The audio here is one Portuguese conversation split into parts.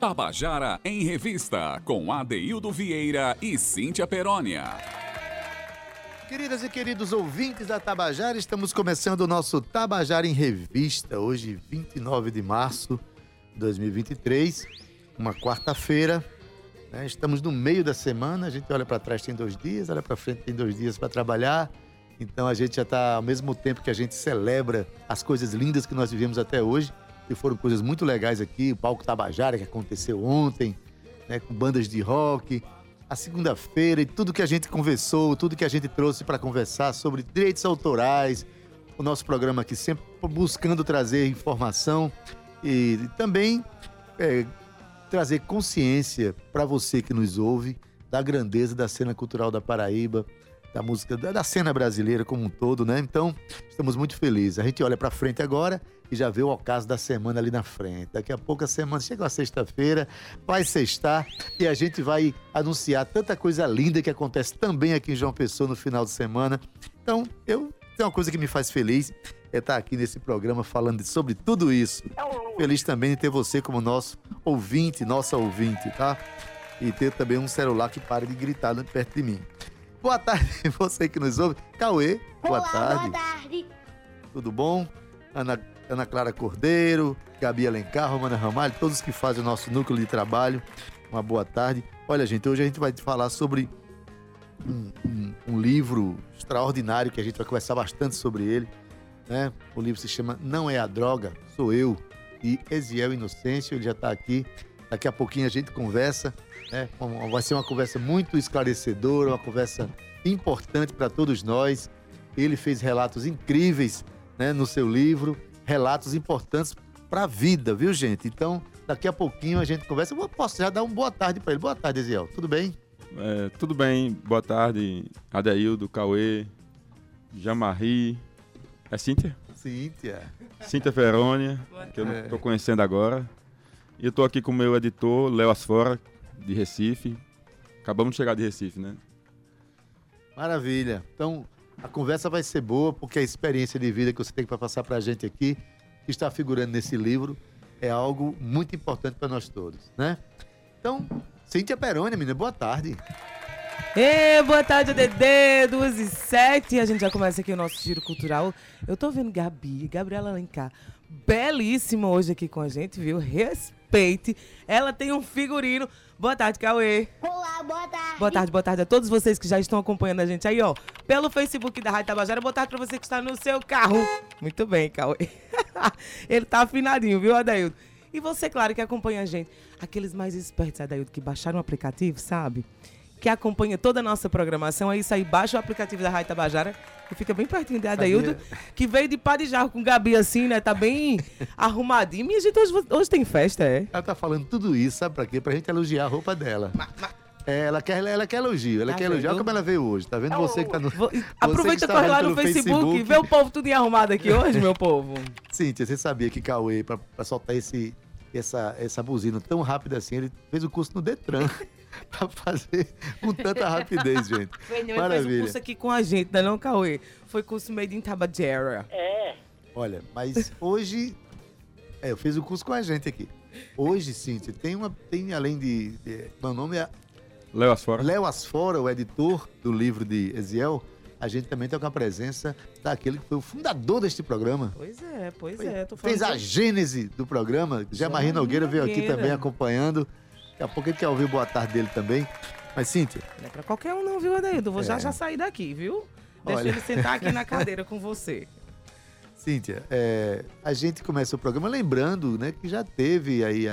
Tabajara em Revista, com Adeildo Vieira e Cíntia Perónia. Queridas e queridos ouvintes da Tabajara, estamos começando o nosso Tabajara em Revista, hoje 29 de março de 2023, uma quarta-feira. Né? Estamos no meio da semana, a gente olha para trás tem dois dias, olha para frente tem dois dias para trabalhar. Então a gente já está, ao mesmo tempo que a gente celebra as coisas lindas que nós vivemos até hoje, que foram coisas muito legais aqui, o Palco Tabajara que aconteceu ontem, né, com bandas de rock, a segunda-feira e tudo que a gente conversou, tudo que a gente trouxe para conversar sobre direitos autorais, o nosso programa aqui sempre buscando trazer informação e também é, trazer consciência para você que nos ouve da grandeza da cena cultural da Paraíba, da música, da cena brasileira como um todo, né? Então, estamos muito felizes. A gente olha para frente agora e já vê o ocaso da semana ali na frente. Daqui a pouco a semana chega a sexta-feira, vai sextar e a gente vai anunciar tanta coisa linda que acontece também aqui em João Pessoa no final de semana. Então, eu tem uma coisa que me faz feliz é estar aqui nesse programa falando sobre tudo isso. Feliz também de ter você como nosso ouvinte, nossa ouvinte, tá? E ter também um celular que pare de gritar perto de mim. Boa tarde, você que nos ouve. Cauê, boa Olá, tarde. Boa tarde. Tudo bom? Ana, Ana Clara Cordeiro, Gabi Alencar, Romana Ramalho, todos que fazem o nosso núcleo de trabalho. Uma boa tarde. Olha, gente, hoje a gente vai falar sobre um, um, um livro extraordinário que a gente vai conversar bastante sobre ele. Né? O livro se chama Não é a Droga, Sou Eu. E Eziel Inocêncio, ele já está aqui. Daqui a pouquinho a gente conversa. Né? Vai ser uma conversa muito esclarecedora, uma conversa importante para todos nós. Ele fez relatos incríveis né, no seu livro, relatos importantes para a vida, viu, gente? Então, daqui a pouquinho a gente conversa. Eu posso já dar uma boa tarde para ele. Boa tarde, Eziel. Tudo bem? É, tudo bem, boa tarde, Adeildo, Cauê, Jamarri. É Cíntia? Cíntia. Cíntia Ferônia, que eu não estou conhecendo agora. E eu estou aqui com o meu editor, Léo Asfora, de Recife. Acabamos de chegar de Recife, né? Maravilha. Então, a conversa vai ser boa, porque a experiência de vida que você tem para passar para a gente aqui, que está figurando nesse livro, é algo muito importante para nós todos, né? Então, Cíntia Perônia, menina, boa tarde. Ê, boa tarde, Dedê, 2 e 7. A gente já começa aqui o nosso giro cultural. Eu tô vendo Gabi, Gabriela Alencar, belíssima hoje aqui com a gente, viu? Respeite. Ela tem um figurino. Boa tarde, Cauê. Olá, boa tarde. Boa tarde, boa tarde a todos vocês que já estão acompanhando a gente aí, ó. Pelo Facebook da Rádio Tabajara. Boa tarde pra você que está no seu carro. Muito bem, Cauê. Ele tá afinadinho, viu, Adaildo? E você, claro, que acompanha a gente. Aqueles mais espertos, Adaildo, que baixaram o aplicativo, sabe? Que acompanha toda a nossa programação, é isso aí, baixa o aplicativo da Rádio Tabajara, que fica bem pertinho de Adaildo, que veio de pá de jarro com Gabi assim, né? Tá bem arrumadinho. Minha gente, hoje, hoje tem festa, é? Ela tá falando tudo isso, sabe pra quê? Pra gente elogiar a roupa dela. É, ela quer, ela quer elogio, ela Tá quer elogiar vendo? como ela veio hoje. Tá vendo você que tá no. Vou- Aproveita que e está corre lá no pelo Facebook, vê o povo tudo arrumado aqui hoje, meu povo. Cíntia, você sabia que Cauê, pra, pra soltar esse, essa, essa buzina tão rápida assim, ele fez o curso no Detran. pra fazer com tanta rapidez, gente. Não, ele fez o Maravilha. curso aqui com a gente, né, não, Cauê? Foi curso made in Tabajara. Olha, mas hoje. É, eu fiz o curso com a gente aqui. Hoje, Cíntia, tem uma. Tem além de. de meu nome é Léo Asfora. Léo Asfora, o editor do livro de Eziel. A gente também tem com a presença daquele que foi o fundador deste programa. Pois é, pois Foi- é. Tô falando Fez a gênese do programa. Jamarri Nogueira veio aqui também acompanhando. Daqui a pouco a gente quer ouvir boa tarde dele também. Mas, Cíntia, Não é pra qualquer um não, viu, Adaildo? Vou já É. já sair daqui, viu? Deixa Olha. ele sentar aqui na cadeira com você. Cíntia, é, a gente começa o programa lembrando né, que já teve aí,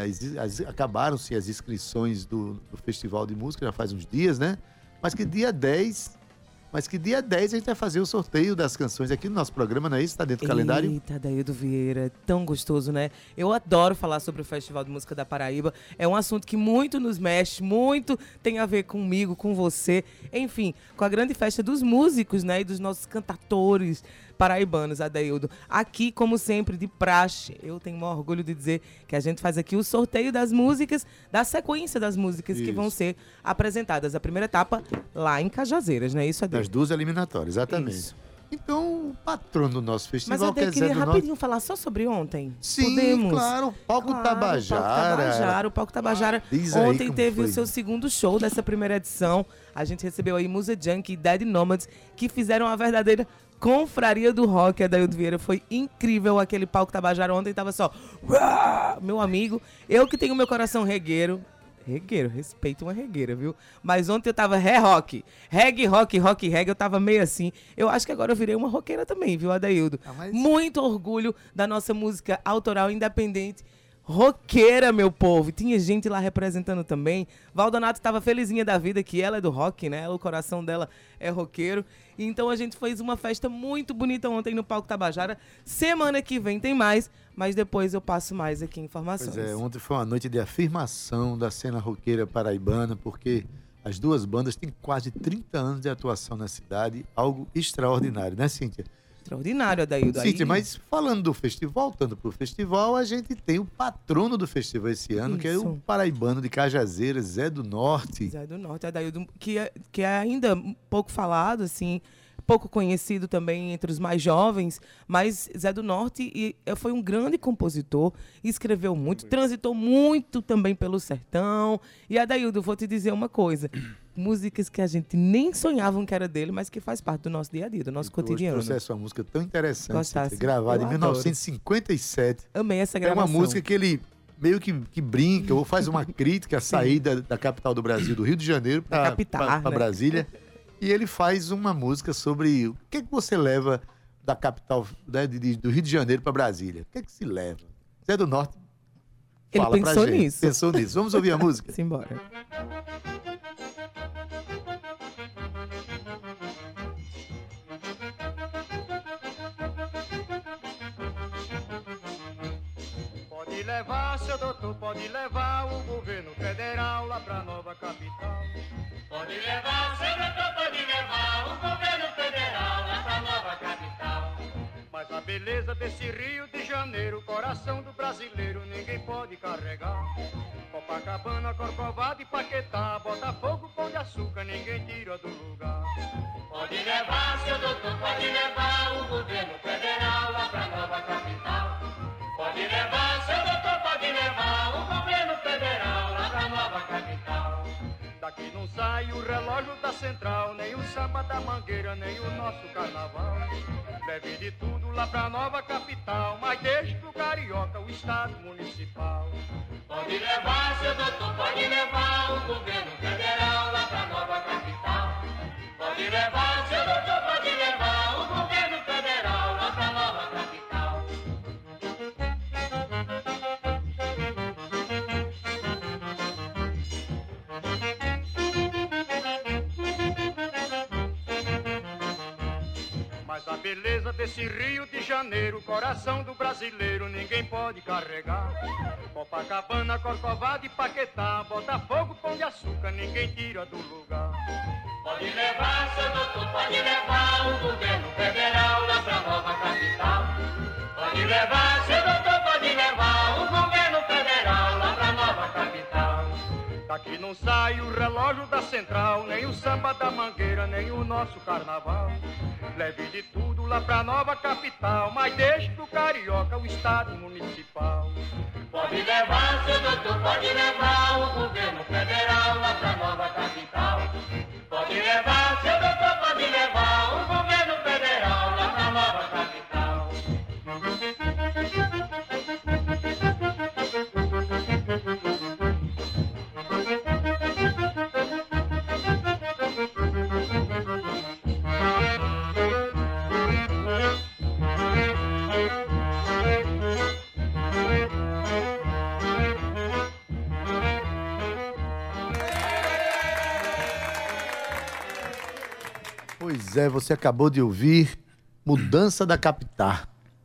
acabaram-se as inscrições do, do Festival de Música, já faz uns dias, né? Mas que dia 10, mas que dia 10 a gente vai fazer o sorteio das canções aqui no nosso programa, não é isso? Tá dentro do calendário? Eita, Daildo Vieira, é tão gostoso, né? Eu adoro falar sobre o Festival de Música da Paraíba. É um assunto que muito nos mexe, muito tem a ver comigo, com você. Enfim, com a grande festa dos músicos, né? E dos nossos cantadores paraibanos, Adaildo. Aqui, como sempre, de praxe, eu tenho orgulho de dizer que a gente faz aqui o sorteio das músicas, da sequência das músicas que Isso. vão ser apresentadas. A primeira etapa lá em Cajazeiras, não é isso, Adaildo? Das duas eliminatórias, exatamente. Isso. Então, o patrono do nosso Mas festival eu que é Zé queria rapidinho falar só sobre ontem. Sim, Podemos? claro, o palco Claro, Tabajara. O Palco Tabajara. O Palco Tabajara aí ontem teve foi. o seu segundo show dessa primeira edição. A gente recebeu aí Musa Junk e Dead Nomads, que fizeram a verdadeira confraria do rock. A Daildo Vieira foi incrível aquele palco Tabajara. Ontem tava só. Meu amigo, eu que tenho meu coração regueiro. Regueiro, respeito uma regueira, viu? Mas ontem eu tava ré-rock. Reggae, rock, rock, reggae. Eu tava meio assim. Eu acho que agora eu virei uma roqueira também, viu, Adaildo? Ah, mas- Muito orgulho da nossa música autoral independente. Roqueira, meu povo. Tinha gente lá representando também. Valdonato estava felizinha da vida, que ela é do rock, né? O coração dela é roqueiro. Então a gente fez uma festa muito bonita ontem no Palco Tabajara. Semana que vem tem mais, mas depois eu passo mais aqui informações. Pois é, ontem foi uma noite de afirmação da cena roqueira paraibana, porque as duas bandas têm quase 30 anos de atuação na cidade, algo extraordinário, né, Cíntia? Extraordinário, Adaildo. Cíntia, Aí- mas falando do festival, voltando para o festival, a gente tem o patrono do festival esse ano, que é o Isso. paraibano de Cajazeiras, Zé do Norte. Zé do Norte, Adaildo, que é, que é ainda pouco falado, assim, pouco conhecido também entre os mais jovens, mas Zé do Norte e, eh, foi um grande compositor, escreveu muito, transitou muito também pelo sertão. E Adaildo, vou te dizer uma coisa. Músicas que a gente nem sonhavam que era dele, mas que faz parte do nosso dia a dia, do nosso Hoje cotidiano. trouxe uma música tão interessante, Gostasse? Gravada em adoro. 1957. Amei essa É gravação. uma música que ele meio que, que brinca ou faz uma crítica à saída da capital do Brasil, do Rio de Janeiro, para capital, né? Brasília. E ele faz uma música sobre o que, é que você leva da capital né, de- de- do Rio de Janeiro para Brasília. O que é que se leva? Zé do Norte Ele fala pra pensou gente. nisso. Pensou nisso. Vamos ouvir a música? Simbora. Pode levar, seu doutor, pode levar o governo federal lá pra nova capital. Pode levar, seu doutor, pode levar o governo federal pra nova capital. Mas a beleza desse Rio de Janeiro, coração do brasileiro, ninguém pode carregar. Copacabana, Corcovado e Paquetá, Botafogo, Pão de Açúcar, ninguém tira do lugar. Pode levar, seu doutor, pode levar o governo federal lá pra nova capital. Pode levar, seu doutor, pode levar o governo federal lá pra nova capital. Daqui não sai o relógio da central, nem o samba da mangueira, nem o nosso carnaval. Leve de tudo lá pra nova capital, mas deixe pro carioca o estado municipal. Pode levar, seu doutor, pode levar o governo federal lá pra nova capital. Pode levar, seu doutor, pode levar desse Rio de Janeiro, coração do brasileiro, ninguém pode carregar. Copacabana, Corcovado e Paquetá, Botafogo, Pão de Açúcar, ninguém tira do lugar. Pode levar, seu doutor, pode levar o governo federal lá pra nova capital. Pode levar, seu doutor, pode levar o governo Daqui não sai o relógio da central, nem o samba da mangueira, nem o nosso carnaval. Leve de tudo lá pra nova capital, mas deixe pro carioca o estado municipal. Pode levar, seu doutor, pode levar o governo federal lá pra nova capital. Pode levar, seu doutor, é, você acabou de ouvir Mudança da Capital.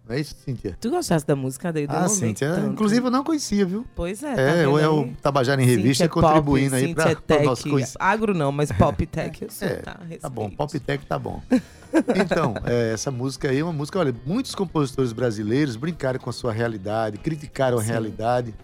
Não é isso, Cíntia? Tu gostaste da música? Eu Ah, Cíntia. tanto. Inclusive, eu não conhecia, viu? Pois é. É, tá é aí? o Tabajara em Revista Cíntia contribuindo pop, aí o tech, conhecimento. Agro não, mas pop tech eu sou, É, tá? tá bom. Pop Tech tá bom. Então, é, essa música aí é uma música, olha, muitos compositores brasileiros brincaram com a sua realidade, criticaram a Sim. realidade.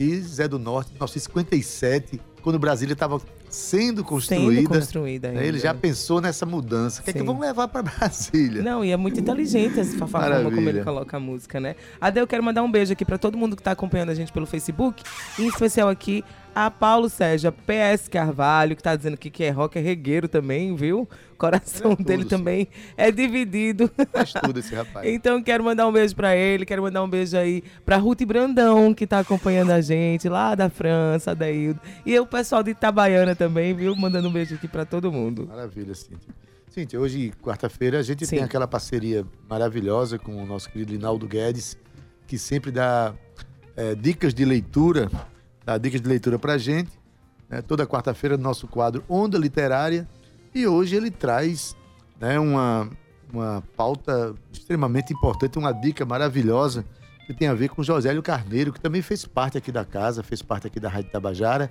E Zé do Norte, em 1957, quando Brasília estava sendo construída. Sendo construída né? Ele já pensou nessa mudança. O que é que vamos levar para Brasília? Não, e é muito inteligente essa forma como ele coloca a música, né? Ade, eu quero mandar um beijo aqui pra todo mundo que tá acompanhando a gente pelo Facebook, em especial aqui a Paulo Sérgio, PS Carvalho, que tá dizendo aqui que é rock, é regueiro também, viu? O coração é dele também é dividido. Faz tudo esse rapaz. Então quero mandar um beijo pra ele, quero mandar um beijo aí pra Ruth Brandão, que tá acompanhando a gente lá da França, Daildo. E o pessoal de Itabaiana também, viu? Mandando um beijo aqui pra todo mundo. Maravilha, Cíntia. Cíntia, hoje, quarta-feira, a gente Sim. tem aquela parceria maravilhosa com o nosso querido Linaldo Guedes, que sempre dá eh, dicas de leitura, dá dicas de leitura pra gente. né? toda quarta-feira, no nosso quadro Onda Literária. E hoje ele traz né, uma, uma pauta extremamente importante, uma dica maravilhosa que tem a ver com Josélio Carneiro, que também fez parte aqui da casa, fez parte aqui da Rádio Tabajara.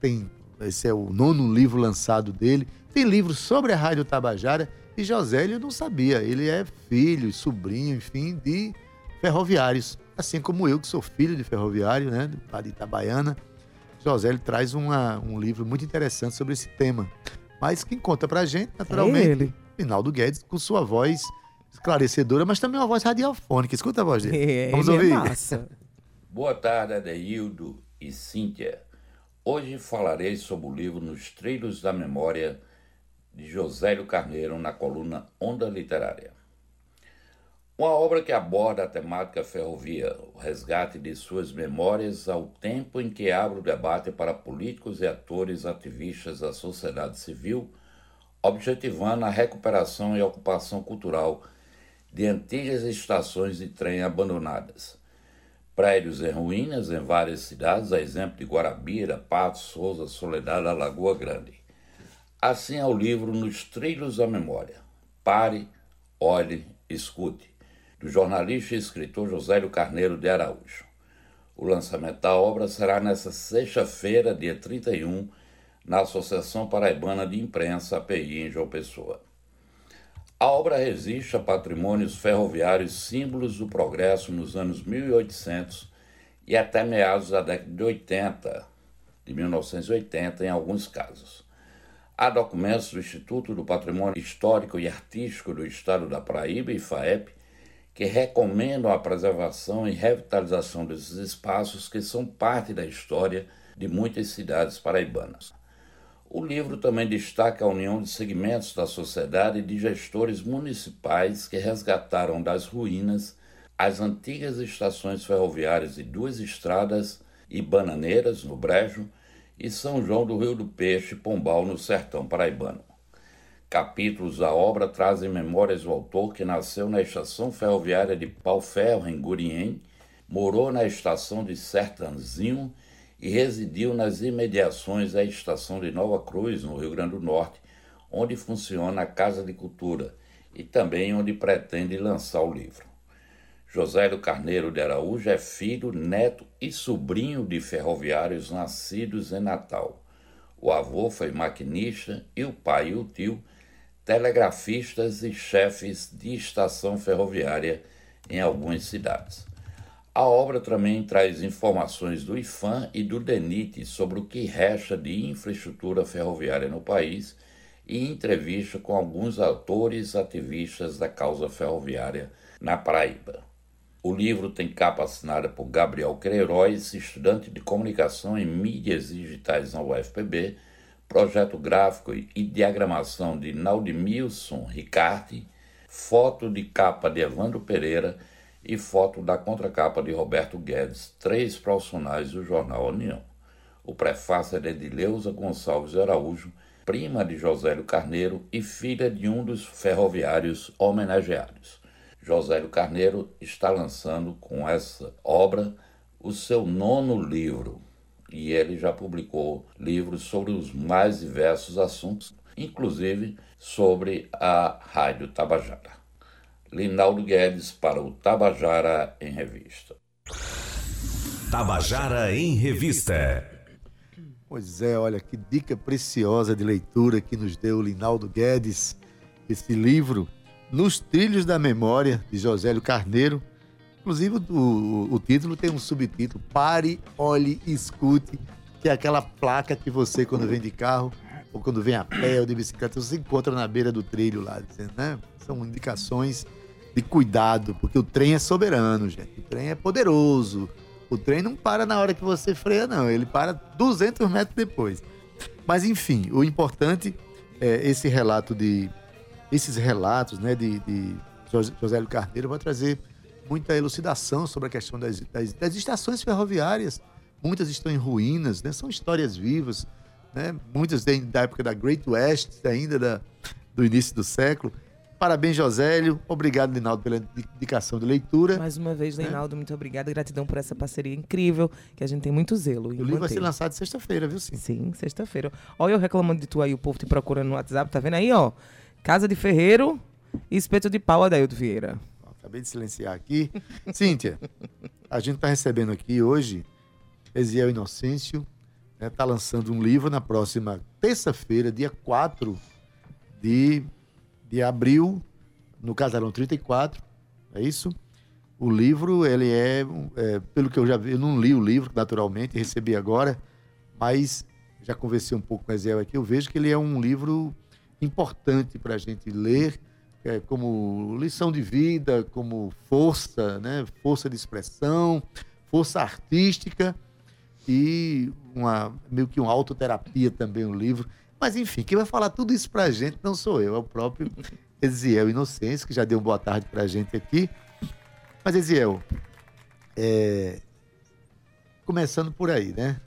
Tem, esse é o nono livro lançado dele. Tem livro sobre a Rádio Tabajara e Josélio não sabia. Ele é filho, sobrinho, enfim, de ferroviários. Assim como eu, que sou filho de ferroviário, né, de Itabaiana. Josélio traz uma, um livro muito interessante sobre esse tema. Mas quem conta pra gente, É naturalmente, ele. Rinaldo Guedes, com sua voz esclarecedora, mas também uma voz radiofônica. Escuta a voz dele. É, Vamos ele ouvir. é massa. Boa tarde, Adeildo e Cíntia. Hoje falarei sobre o livro Nos Trilhos da Memória, de Josélio Carneiro, na coluna Onda Literária. Uma obra que aborda a temática ferrovia, o resgate de suas memórias ao tempo em que abre o debate para políticos e atores ativistas da sociedade civil, objetivando a recuperação e ocupação cultural de antigas estações de trem abandonadas prédios em ruínas em várias cidades, a exemplo de Guarabira, Patos, Souza, Soledade, Lagoa Grande. Assim é o livro Nos Trilhos da Memória. Pare, olhe, escute, do jornalista e escritor Josélio Carneiro de Araújo. O lançamento da obra será nesta sexta-feira, dia 31, na Associação Paraibana de Imprensa, API, em João Pessoa. A obra resiste a patrimônios ferroviários símbolos do progresso nos anos 1800 e até meados da década de 80, de 1980 em alguns casos. Há documentos do Instituto do Patrimônio Histórico e Artístico do Estado da Paraíba e FAEP que recomendam a preservação e revitalização desses espaços que são parte da história de muitas cidades paraibanas. O livro também destaca a união de segmentos da sociedade e de gestores municipais que resgataram das ruínas as antigas estações ferroviárias de Duas Estradas e Bananeiras, no Brejo, e São João do Rio do Peixe Pombal, no sertão paraibano. Capítulos da obra trazem memórias do autor que nasceu na estação ferroviária de Pau-Ferro, em Gurien, morou na estação de Sertanzinho e residiu nas imediações da estação de Nova Cruz, no Rio Grande do Norte, onde funciona a Casa de Cultura e também onde pretende lançar o livro. Josélio Carneiro de Araújo é filho, neto e sobrinho de ferroviários nascidos em Natal. O avô foi maquinista e o pai e o tio telegrafistas e chefes de estação ferroviária em algumas cidades. A obra também traz informações do IFAM e do DENIT sobre o que resta de infraestrutura ferroviária no país e entrevista com alguns autores ativistas da causa ferroviária na Paraíba. O livro tem capa assinada por Gabriel Queiroz, estudante de comunicação em mídias digitais na UFPB, projeto gráfico e diagramação de Naudimilson Ricardi, foto de capa de Evandro Pereira e foto da contracapa de Roberto Guedes, três profissionais do jornal União. O prefácio é de Edileuza Gonçalves Araújo, prima de Josélio Carneiro e filha de um dos ferroviários homenageados. Josélio Carneiro está lançando com essa obra o seu nono livro, e ele já publicou livros sobre os mais diversos assuntos, inclusive sobre a Rádio Tabajara. Linaldo Guedes para o Tabajara em Revista. Tabajara em Revista. Pois é, olha que dica preciosa de leitura que nos deu o Linaldo Guedes. Esse livro, Nos Trilhos da Memória, de Josélio Carneiro. Inclusive, o, o- o título tem um subtítulo: Pare, olhe, escute, que é aquela placa que você, quando vem de carro, ou quando vem a pé ou de bicicleta, você encontra na beira do trilho lá, dizendo, né? São indicações de cuidado, porque o trem é soberano, gente. O trem é poderoso. O trem não para na hora que você freia, não. Ele para 200 metros depois. Mas, enfim, o importante é esse relato de... Esses relatos, né, de, de José Carneiro vai trazer muita elucidação sobre a questão das, das, das estações ferroviárias. Muitas estão em ruínas, né? São histórias vivas, né? Muitas da época da Great West, ainda da, do início do século. Parabéns, Josélio. Obrigado, Linaldo, pela indicação de leitura. Mais uma vez, Linaldo, é. muito obrigada. Gratidão por essa parceria incrível, que a gente tem muito zelo. O livro manter. vai ser lançado sexta-feira, viu, sim? Sim, sexta-feira. Olha eu reclamando de tu aí, o povo te procurando no WhatsApp, tá vendo aí, ó? Casa de Ferreiro e espeto de pau, Adaildo Vieira. Acabei de silenciar aqui. Cíntia, a gente está recebendo aqui hoje Eziel Inocêncio, está né, tá lançando um livro na próxima terça-feira, dia 4 de de abril, no Casarão 34, é isso? O livro, ele é, é, pelo que eu já vi, eu não li o livro, naturalmente, recebi agora, mas já conversei um pouco com o Ezel aqui, eu vejo que ele é um livro importante para a gente ler, é, como lição de vida, como força, né? força de expressão, força artística e uma, meio que uma autoterapia também o livro. Mas enfim, quem vai falar tudo isso pra gente não sou eu, é o próprio Eziel Inocêncio, que já deu uma boa tarde pra gente aqui. Mas Eziel, é... começando por aí, né?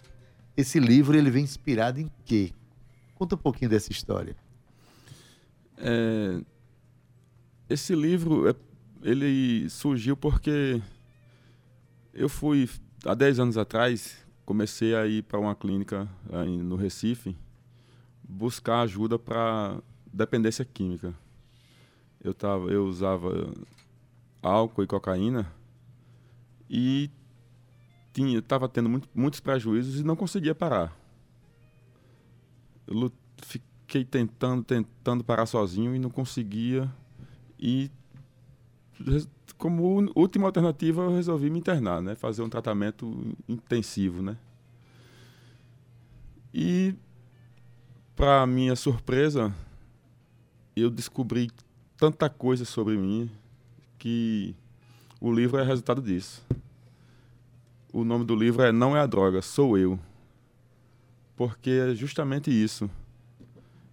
Esse livro ele vem inspirado em quê? Conta um pouquinho dessa história. É... Esse livro é, ele surgiu porque eu fui há 10 anos atrás comecei a ir para uma clínica no Recife buscar ajuda para dependência química. Eu, tava, eu usava álcool e cocaína e tinha, estava tendo muito, muitos prejuízos e não conseguia parar. Eu fiquei tentando, tentando parar sozinho e não conseguia. E como última alternativa eu resolvi me internar, né? Fazer um tratamento intensivo, né? E para minha surpresa, eu descobri tanta coisa sobre mim que o livro é resultado disso. O nome do livro é Não é a Droga, Sou Eu. Porque é justamente isso.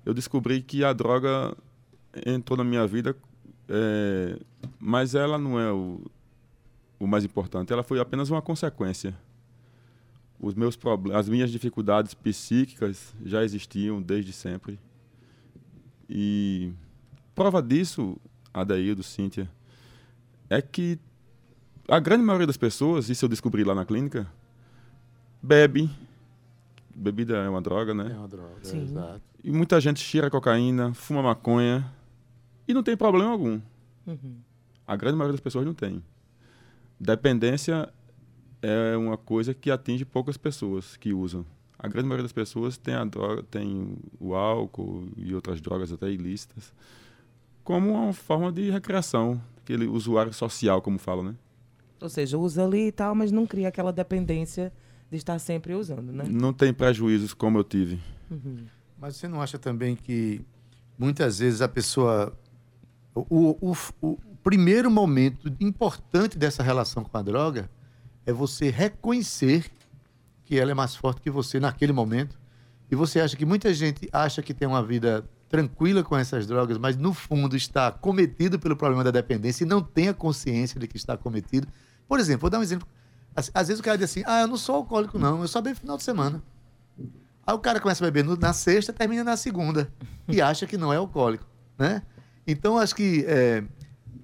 Eu descobri que a droga entrou na minha vida, é, mas ela não é o, o mais importante. Ela foi apenas uma consequência os meus problemas, as minhas dificuldades psíquicas já existiam desde sempre. E prova disso, Adaildo, Cíntia, é que a grande maioria das pessoas, isso eu descobri lá na clínica, bebe. Bebida é uma droga, né? É uma droga, Sim. exato. E muita gente cheira cocaína, fuma maconha e não tem problema algum. Uhum. A grande maioria das pessoas não tem. Dependência é uma coisa que atinge poucas pessoas que usam. A grande maioria das pessoas tem, a droga, tem o álcool e outras drogas até ilícitas como uma forma de recreação, aquele usuário social, como fala, né? Ou seja, usa ali e tal, mas não cria aquela dependência de estar sempre usando, né? Não tem prejuízos como eu tive. Uhum. Mas você não acha também que muitas vezes a pessoa. O, o, o primeiro momento importante dessa relação com a droga é você reconhecer que ela é mais forte que você naquele momento. E você acha que muita gente acha que tem uma vida tranquila com essas drogas, mas no fundo está cometido pelo problema da dependência e não tem a consciência de que está cometido. Por exemplo, vou dar um exemplo. Às vezes o cara diz assim: ah, eu não sou alcoólico, não, eu só bebo final de semana. Aí o cara começa a beber na sexta, termina na segunda e acha que não é alcoólico, né? Então acho que é,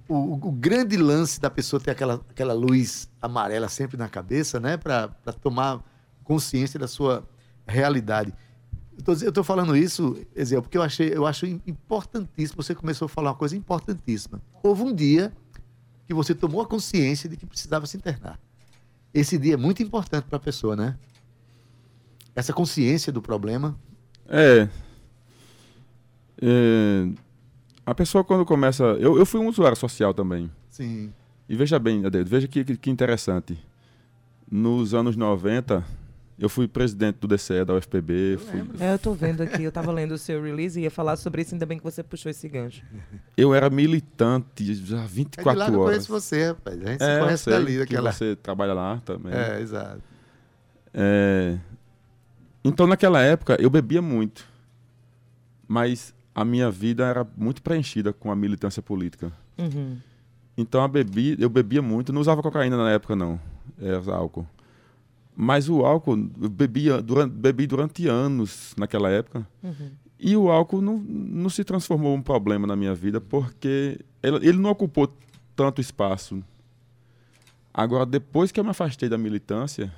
o, o, grande lance da pessoa ter aquela, aquela luz amarela sempre na cabeça, né? Para tomar consciência da sua realidade. Eu estou falando isso, Ezequiel, porque eu, achei, eu acho importantíssimo. Você começou a falar uma coisa importantíssima. Houve um dia que você tomou a consciência de que precisava se internar. Esse dia é muito importante para a pessoa, né? Essa consciência do problema. É. é a pessoa quando começa. Eu, eu fui um usuário social também. Sim. E veja bem, Adeus, veja que, que, que interessante. Nos anos 90, Eu fui presidente do DCE da UFPB. Fui, É, eu tô vendo aqui, eu tava lendo o seu release e ia falar sobre isso, ainda bem que você puxou esse gancho. eu era militante já há É de 24 lá que eu horas. conheço você, rapaz. A gente se É, eu conhece sei dali, que daquela. você trabalha lá também. É, exato. É, Então, naquela época, eu bebia muito. Mas a minha vida era muito preenchida com a militância política. Uhum. Então, a bebi, eu bebia muito. Não usava cocaína na época, não. Era álcool. Mas o álcool, eu bebia durante, bebi durante anos naquela época. Uhum. E o álcool não, não se transformou um problema na minha vida, porque ele, ele não ocupou tanto espaço. Agora, depois que eu me afastei da militância,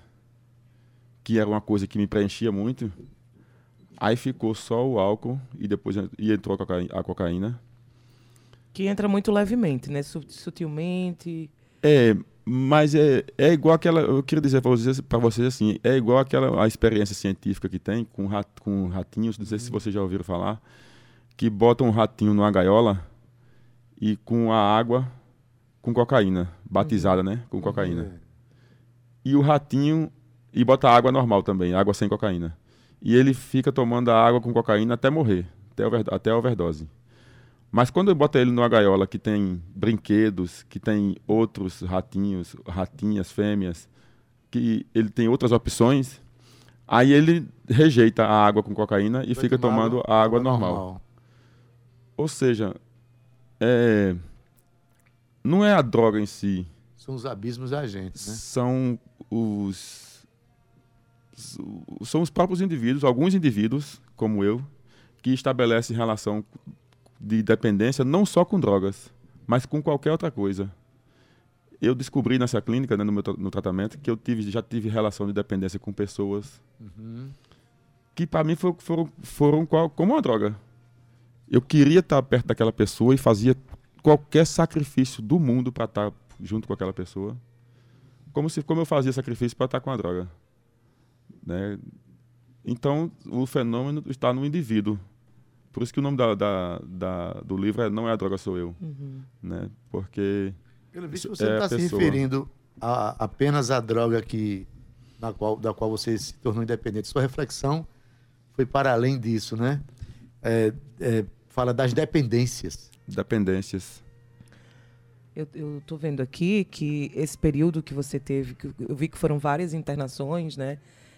que era uma coisa que me preenchia muito, aí ficou só o álcool e depois e entrou a cocaína. A cocaína. Que entra muito levemente, né? Su- Sutilmente. É, mas é, é igual aquela. Eu queria dizer para vocês, pra vocês assim: é igual aquela a experiência científica que tem com, rat, com ratinhos, não sei se vocês já ouviram falar, que botam um ratinho numa gaiola e com a água com cocaína, batizada, né? Com cocaína. E o ratinho. E bota água normal também, água sem cocaína. E ele fica tomando a água com cocaína até morrer, até, over, até a overdose. Mas quando eu boto ele numa gaiola que tem brinquedos, que tem outros ratinhos, ratinhas, fêmeas, que ele tem outras opções, aí ele rejeita a água com cocaína e Vai fica tomando a água normal. Ou seja, é, não é a droga em si, São os abismos da gente, né? são os são os próprios indivíduos, alguns indivíduos, como eu, que estabelecem relação de dependência não só com drogas, mas com qualquer outra coisa. Eu descobri nessa clínica, né, no meu no tratamento, que eu tive, já tive relação de dependência com pessoas que para mim foram, foram, foram qual- como uma droga. Eu queria estar perto daquela pessoa e fazia qualquer sacrifício do mundo para estar junto com aquela pessoa, como se como eu fazia sacrifício para estar com a droga, né? Então o fenômeno está no indivíduo. Por isso que o nome da, da- da- do livro é não é a droga sou eu, Uhum. né? Porque Pelo visto, você é está se referindo a, apenas à droga que, na qual, da qual você se tornou independente. Sua reflexão foi para além disso, né? É, é, fala das dependências. dependências. Eu, tô vendo aqui que esse período que você teve, que eu vi que foram várias internações, né?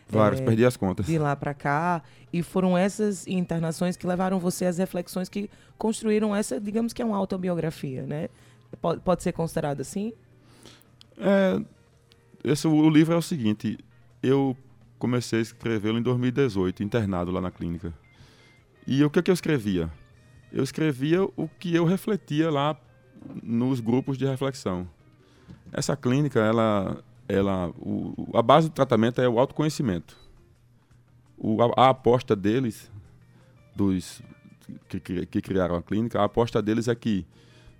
Vários, É, perdi as contas. de lá para cá e foram essas internações que levaram você às reflexões que construíram essa, digamos que é uma autobiografia, né? Pode, pode ser considerado assim? É, esse, o livro é o seguinte, eu comecei a escrevê-lo em 2018, internado lá na clínica. E o que, que eu escrevia? Eu escrevia o que eu refletia lá nos grupos de reflexão. Essa clínica, ela, ela, o, a base do tratamento é o autoconhecimento. O, a, a aposta deles, dos que, que criaram a clínica, a aposta deles é que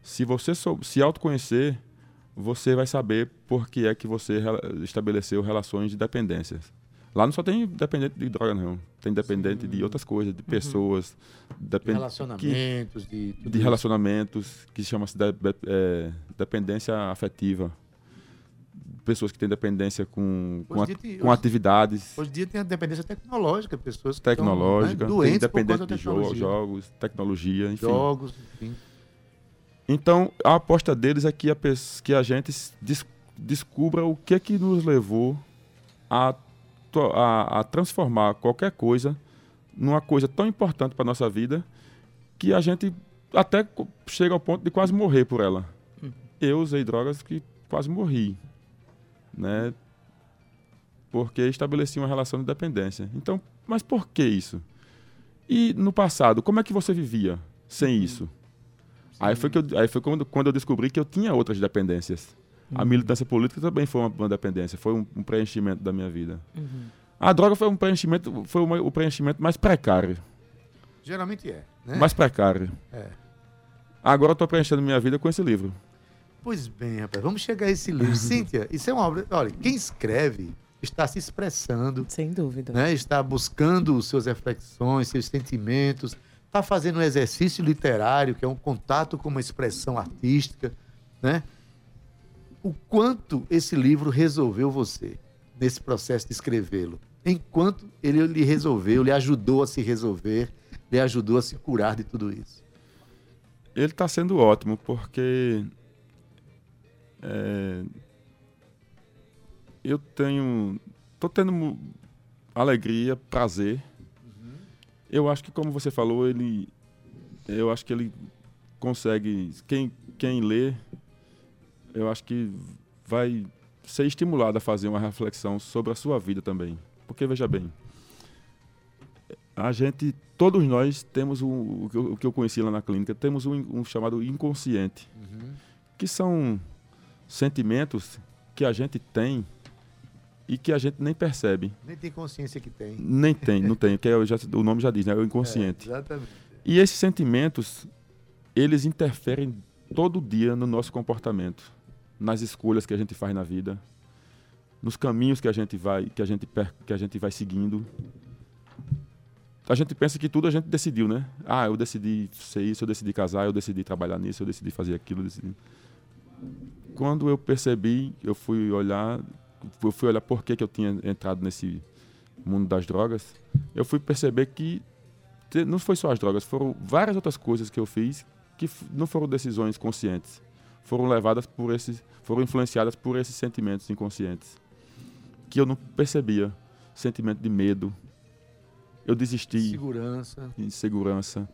se você sou, se autoconhecer, você vai saber por que é que você estabeleceu relações de dependências. Lá não só tem dependente de droga, não. Tem dependente de outras coisas, de pessoas, De depen- que- relacionamentos, de, de relacionamentos, que chama-se de- é, dependência afetiva. Pessoas que têm dependência com, com, Hoje a- em dia tem- com atividades Hoje em dia tem a dependência tecnológica, pessoas que tecnológicas, estão, né, doentes dependente de jo- tecnologia. jogos, tecnologia, enfim. Jogos, enfim. Então, a aposta deles é que a, que a gente des- descubra o que é que nos levou a, a, a transformar qualquer coisa numa coisa tão importante para nossa vida que a gente até chega ao ponto de quase morrer por ela. Eu usei drogas que quase morri, né? Porque estabeleci uma relação de dependência. Então, mas por que isso? E no passado, como é que você vivia sem isso? Aí foi, que eu, aí foi quando, quando eu descobri que eu tinha outras dependências. A militância política também foi uma, uma dependência, foi um, um preenchimento da minha vida. A droga foi um preenchimento, foi uma- o preenchimento mais precário. Geralmente é. Né? Mais precário. É. Agora eu estou preenchendo minha vida com esse livro. Pois bem, rapaz, vamos chegar a esse livro. Cíntia, isso é uma obra. Olha, quem escreve está se expressando, Sem dúvida. né? está buscando suas reflexões, seus sentimentos, está fazendo um exercício literário, que é um contato com uma expressão artística. Né? O quanto esse livro resolveu você nesse processo de escrevê-lo? enquanto ele lhe resolveu, lhe ajudou a se resolver, lhe ajudou a se curar de tudo isso? Ele está sendo ótimo, porque é, eu tenho. Tô tendo alegria, prazer. Eu acho que, como você falou, ele. Eu acho que ele consegue. Quem, quem lê, eu acho que vai ser estimulado a fazer uma reflexão sobre a sua vida também. Porque, veja bem, a gente, todos nós temos o, que eu, o que eu conheci lá na clínica, temos um, um chamado inconsciente, que são sentimentos que a gente tem e que a gente nem percebe. Nem tem consciência que tem. Nem tem, não tem, porque eu já- o nome já diz, né? É o inconsciente. É, exatamente. E esses sentimentos, eles interferem todo dia no nosso comportamento, nas escolhas que a gente faz na vida, nos caminhos que a gente vai, que a gente que a gente vai seguindo. A gente pensa que tudo a gente decidiu, né? Ah, eu decidi ser isso, eu decidi casar, eu decidi trabalhar nisso, eu decidi fazer aquilo, eu decidi. Quando eu percebi, eu fui olhar, eu fui olhar por que, que eu tinha entrado nesse mundo das drogas, eu fui perceber que não foi só as drogas, foram várias outras coisas que eu fiz que não foram decisões conscientes. Foram levadas por esses, foram influenciadas por esses sentimentos inconscientes que eu não percebia. Sentimento de medo. Eu desisti, Segurança. insegurança,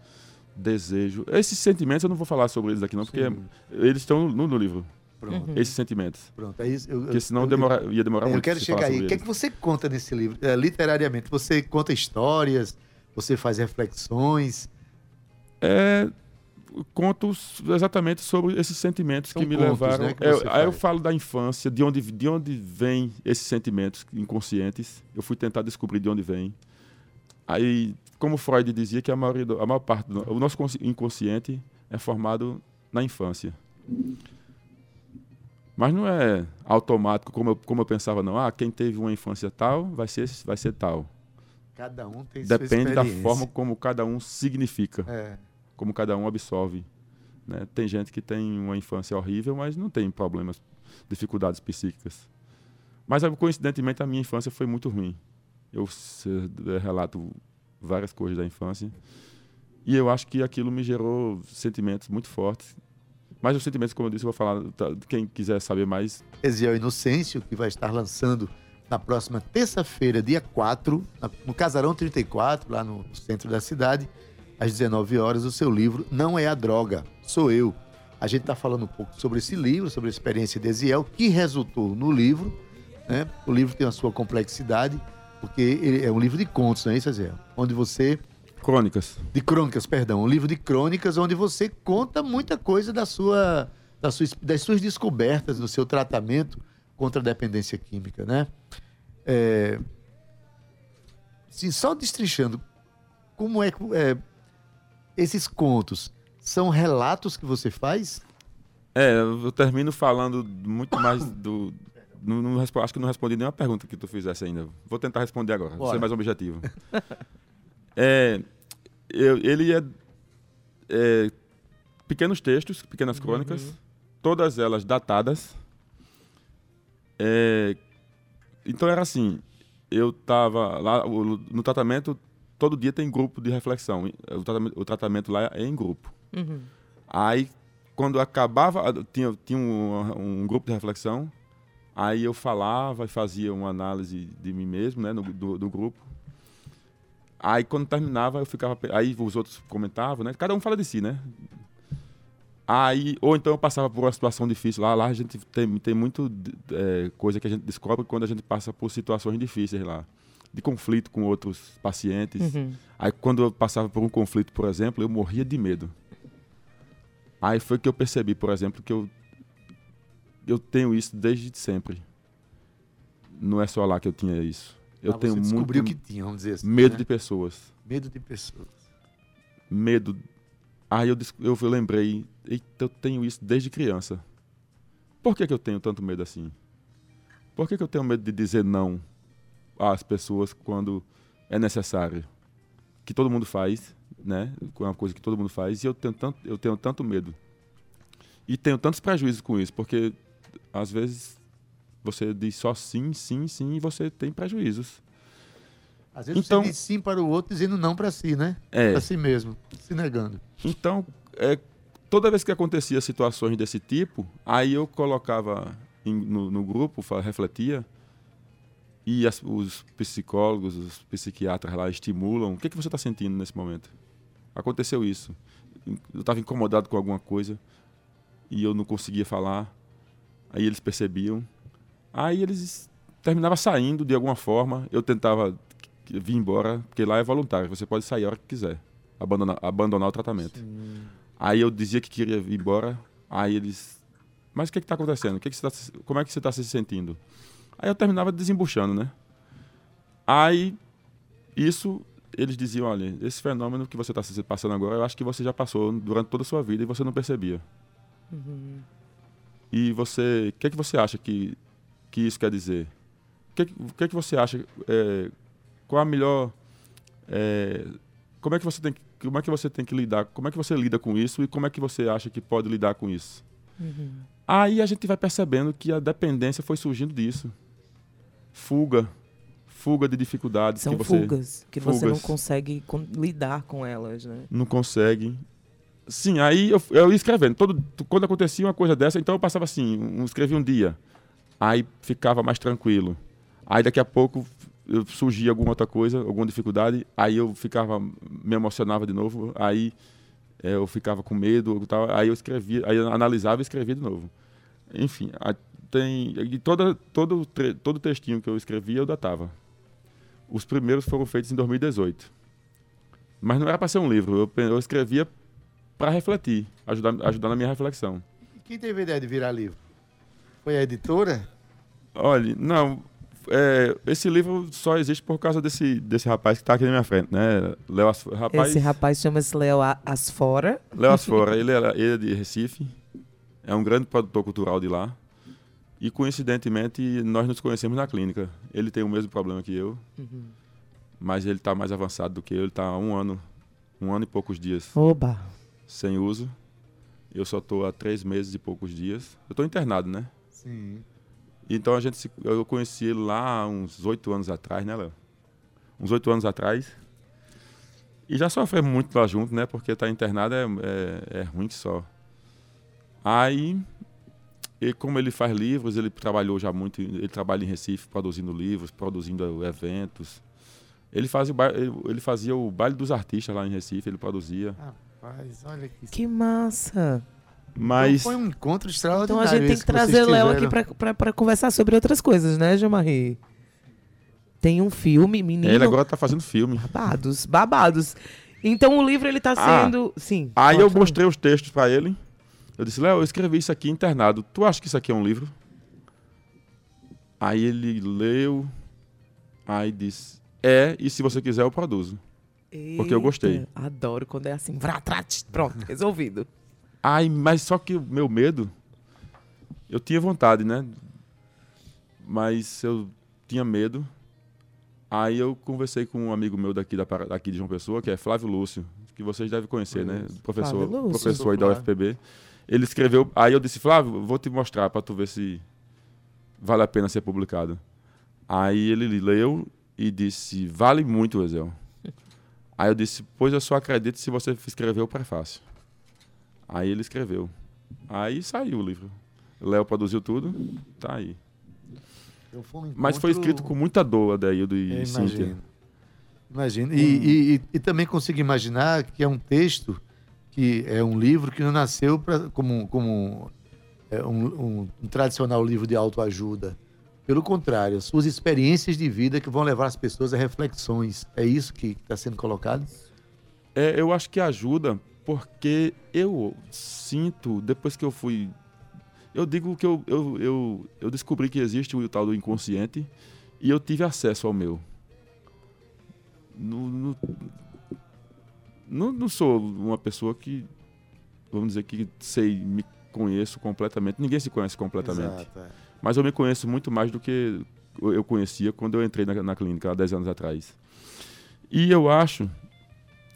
desejo. Esses sentimentos eu não vou falar sobre eles aqui não, porque Sim. eles estão no, no livro. Pronto, Esses sentimentos. pronto. É isso. Eu, Porque eu- senão eu- demora, ia demorar eu muito. quero se chegar aí. O que é que você conta nesse livro? É, literariamente, você conta histórias, você faz reflexões. É, contos exatamente sobre esses sentimentos São que me contos, levaram. né, que Eu- aí eu falo da infância, de onde, de onde vêm esses sentimentos inconscientes. Eu fui tentar descobrir de onde vem. Aí, como Freud dizia que a, maioria do- a maior parte do o nosso consci- inconsciente é formado na infância. Mas não é automático, como eu, como eu pensava, não. Ah, quem teve uma infância tal, vai ser, vai ser tal. Cada um tem sua Depende da forma como cada um significa É. como cada um absorve. né? Tem gente que tem uma infância horrível, mas não tem problemas, dificuldades psíquicas. Mas, eh, coincidentemente, a minha infância foi muito ruim. Eu eh, relato várias coisas da infância. E eu acho que aquilo me gerou sentimentos muito fortes. Mas os sentimentos, como eu disse, eu vou falar. tá, Quem quiser saber mais, Eziel Inocêncio, que vai estar lançando na próxima terça-feira, dia 4, na- no Casarão 34, lá no centro da cidade, às 19 horas, o seu livro Não é a Droga, Sou Eu. A gente está falando um pouco sobre esse livro, sobre a experiência de Eziel, que resultou no livro. Né? O livro tem a sua complexidade, porque é um livro de contos, não é isso, Eziel? Onde você crônicas. de crônicas, perdão, um livro de crônicas onde você conta muita coisa da sua, da sua, das suas descobertas no seu tratamento contra a dependência química, né? É, sim, só destrinchando, como é, que- é esses contos são relatos que você faz? É, eu termino falando muito mais do. Não, não acho que não respondi nenhuma pergunta que tu fizesse ainda. Vou tentar responder agora, Bora. ser mais objetivo. É, eu- ele é, é pequenos textos, pequenas crônicas, todas elas datadas. É, então era assim, eu estava lá no tratamento, todo dia tem grupo de reflexão. O tratamento, o tratamento lá é em grupo. Uhum. Aí, quando acabava, tinha, tinha um, um grupo de reflexão, aí eu falava e fazia uma análise de mim mesmo, né, no, do, do grupo. Aí, quando terminava, eu ficava. Aí os outros comentavam, né? Cada um fala de si, né? Aí, ou então eu passava por uma situação difícil. Lá, lá a gente tem, tem muito é, coisa que a gente descobre quando a gente passa por situações difíceis lá. De conflito com outros pacientes. Uhum. Aí quando eu passava por um conflito, por exemplo, eu morria de medo. Aí foi que eu percebi, por exemplo, que eu eu tenho isso desde sempre. Não é só lá que eu tinha isso. Eu Ah, tenho muito descobriu que tinha, vamos dizer assim. medo né? de pessoas. Medo de pessoas. Medo. Aí eu, eu lembrei, eu tenho isso desde criança. Por que, que eu tenho tanto medo assim? Por que, que eu tenho medo de dizer não às pessoas quando é necessário? Que todo mundo faz, né? É uma coisa que todo mundo faz, e eu tenho tanto, eu tenho tanto medo. E tenho tantos prejuízos com isso, porque às vezes você diz só sim, sim, sim, e você tem prejuízos. Às vezes Então- você diz sim para o outro dizendo não para si, né? É. Para si mesmo, se negando. Então, é, toda vez que acontecia situações desse tipo, aí eu colocava em- no, no grupo, refletia, e as- os psicólogos, os psiquiatras lá estimulam. O que, que você está sentindo nesse momento? Aconteceu isso. Eu estava incomodado com alguma coisa e eu não conseguia falar. Aí eles percebiam. Aí eles terminavam saindo de alguma forma. Eu tentava vir embora, porque lá é voluntário. Você pode sair a hora que quiser. Abandonar, abandonar o tratamento. Aí eu dizia que queria ir embora. Aí eles. Mas o que está acontecendo? Que que tá se- como é que você está se sentindo? Aí eu terminava desembuchando, né? Aí, isso, eles diziam: olha, esse fenômeno que você está passando agora, eu acho que você já passou durante toda a sua vida e você não percebia. E você. O que, é que você acha que, que isso quer dizer? O que, que, é que você acha? é, qual a melhor. é, como é que você tem que como é que você tem que lidar como é que você lida com isso e como é que você acha que pode lidar com isso aí a gente vai percebendo que a dependência foi surgindo disso fuga fuga de dificuldades São que você fugas que você não fugas. consegue con- lidar com elas, né? não consegue sim aí eu, eu ia escrevendo todo quando acontecia uma coisa dessa então eu passava assim um, escrevia um dia aí ficava mais tranquilo. Aí daqui a pouco surgia alguma outra coisa alguma dificuldade aí eu ficava me emocionava de novo aí eh, eu ficava com medo tal aí eu escrevia aí eu analisava e escrevia de novo. Enfim a- tem e toda todo todo textinho que eu escrevia eu datava. Os primeiros foram feitos em 2018 mas não era para ser um livro eu, eu escrevia para refletir ajudar ajudar na minha reflexão. Quem teve a ideia de virar livro? Foi a editora? Olha, não. é, esse livro só existe por causa desse, desse rapaz que está aqui na minha frente, né? Léo As- rapaz, Esse rapaz chama-se Léo Asfora. Léo Asfora, ele, é, ele é de Recife, é um grande produtor cultural de lá. E coincidentemente nós nos conhecemos na clínica. Ele tem o mesmo problema que eu, mas ele está mais avançado do que eu. Ele está há um ano, um ano e poucos dias Oba. sem uso. Eu só estou há três meses e poucos dias. Eu estou internado, né? Sim. Então a gente se, eu conheci ele lá uns oito anos atrás, né, Léo? Uns oito anos atrás. E já sofremos muito lá junto, né? Porque estar internado é, é, é ruim só. Aí, e como ele faz livros, ele trabalhou já muito, ele trabalha em Recife produzindo livros, produzindo eventos. Ele fazia, o ele fazia o baile dos artistas lá em Recife, ele produzia. Rapaz, olha que. Que massa. Mas Então foi um encontro Então extraordinário. a gente tem que trazer o Léo aqui pra conversar sobre outras coisas, né, Jean-Marie? Tem um filme, menino. ele agora está fazendo filme. Babados, babados. Então o livro ele tá Ah, sendo. Sim. Aí eu falar. mostrei os textos pra ele. Eu disse, Léo, eu escrevi isso aqui internado. Tu acha que isso aqui é um livro? Aí ele leu. Aí disse, é, e se você quiser eu produzo. porque eu gostei. Eita, Adoro quando é assim. tch, Pronto, resolvido. Ai, mas só que o meu medo, eu tinha vontade, né? Mas eu tinha medo. Aí eu conversei com um amigo meu daqui, da, daqui de João Pessoa, que é Flávio Lúcio, que vocês devem conhecer, né? Professor, Lúcio. professor aí da. UFPB. Ele escreveu. Aí eu disse, Flávio, vou te mostrar para tu ver se vale a pena ser publicado. Aí ele leu e disse, vale muito, Ezel. Aí eu disse, pois eu só acredito se você escrever o prefácio. Aí ele escreveu. Aí saiu o livro. Léo produziu tudo, tá aí. Um Mas foi encontro- escrito com muita dor, Adaildo e Eu Cíntia. imagino. Imagino. E, e- e- e também consigo imaginar que é um texto, que é um livro que não nasceu pra, como, como é, um, um- um tradicional livro de autoajuda. Pelo contrário, as suas experiências de vida que vão levar as pessoas a reflexões. É isso que está sendo colocado? É, eu acho que ajuda porque eu sinto, depois que eu fui. Eu digo que eu, eu, eu, eu descobri que existe o tal do inconsciente e eu tive acesso ao meu. No, no- não, não sou uma pessoa que, vamos dizer que sei, me conheço completamente. Ninguém se conhece completamente. Exato, é. Mas eu me conheço muito mais do que eu conhecia quando eu entrei na, na clínica há 10 anos atrás. E eu acho.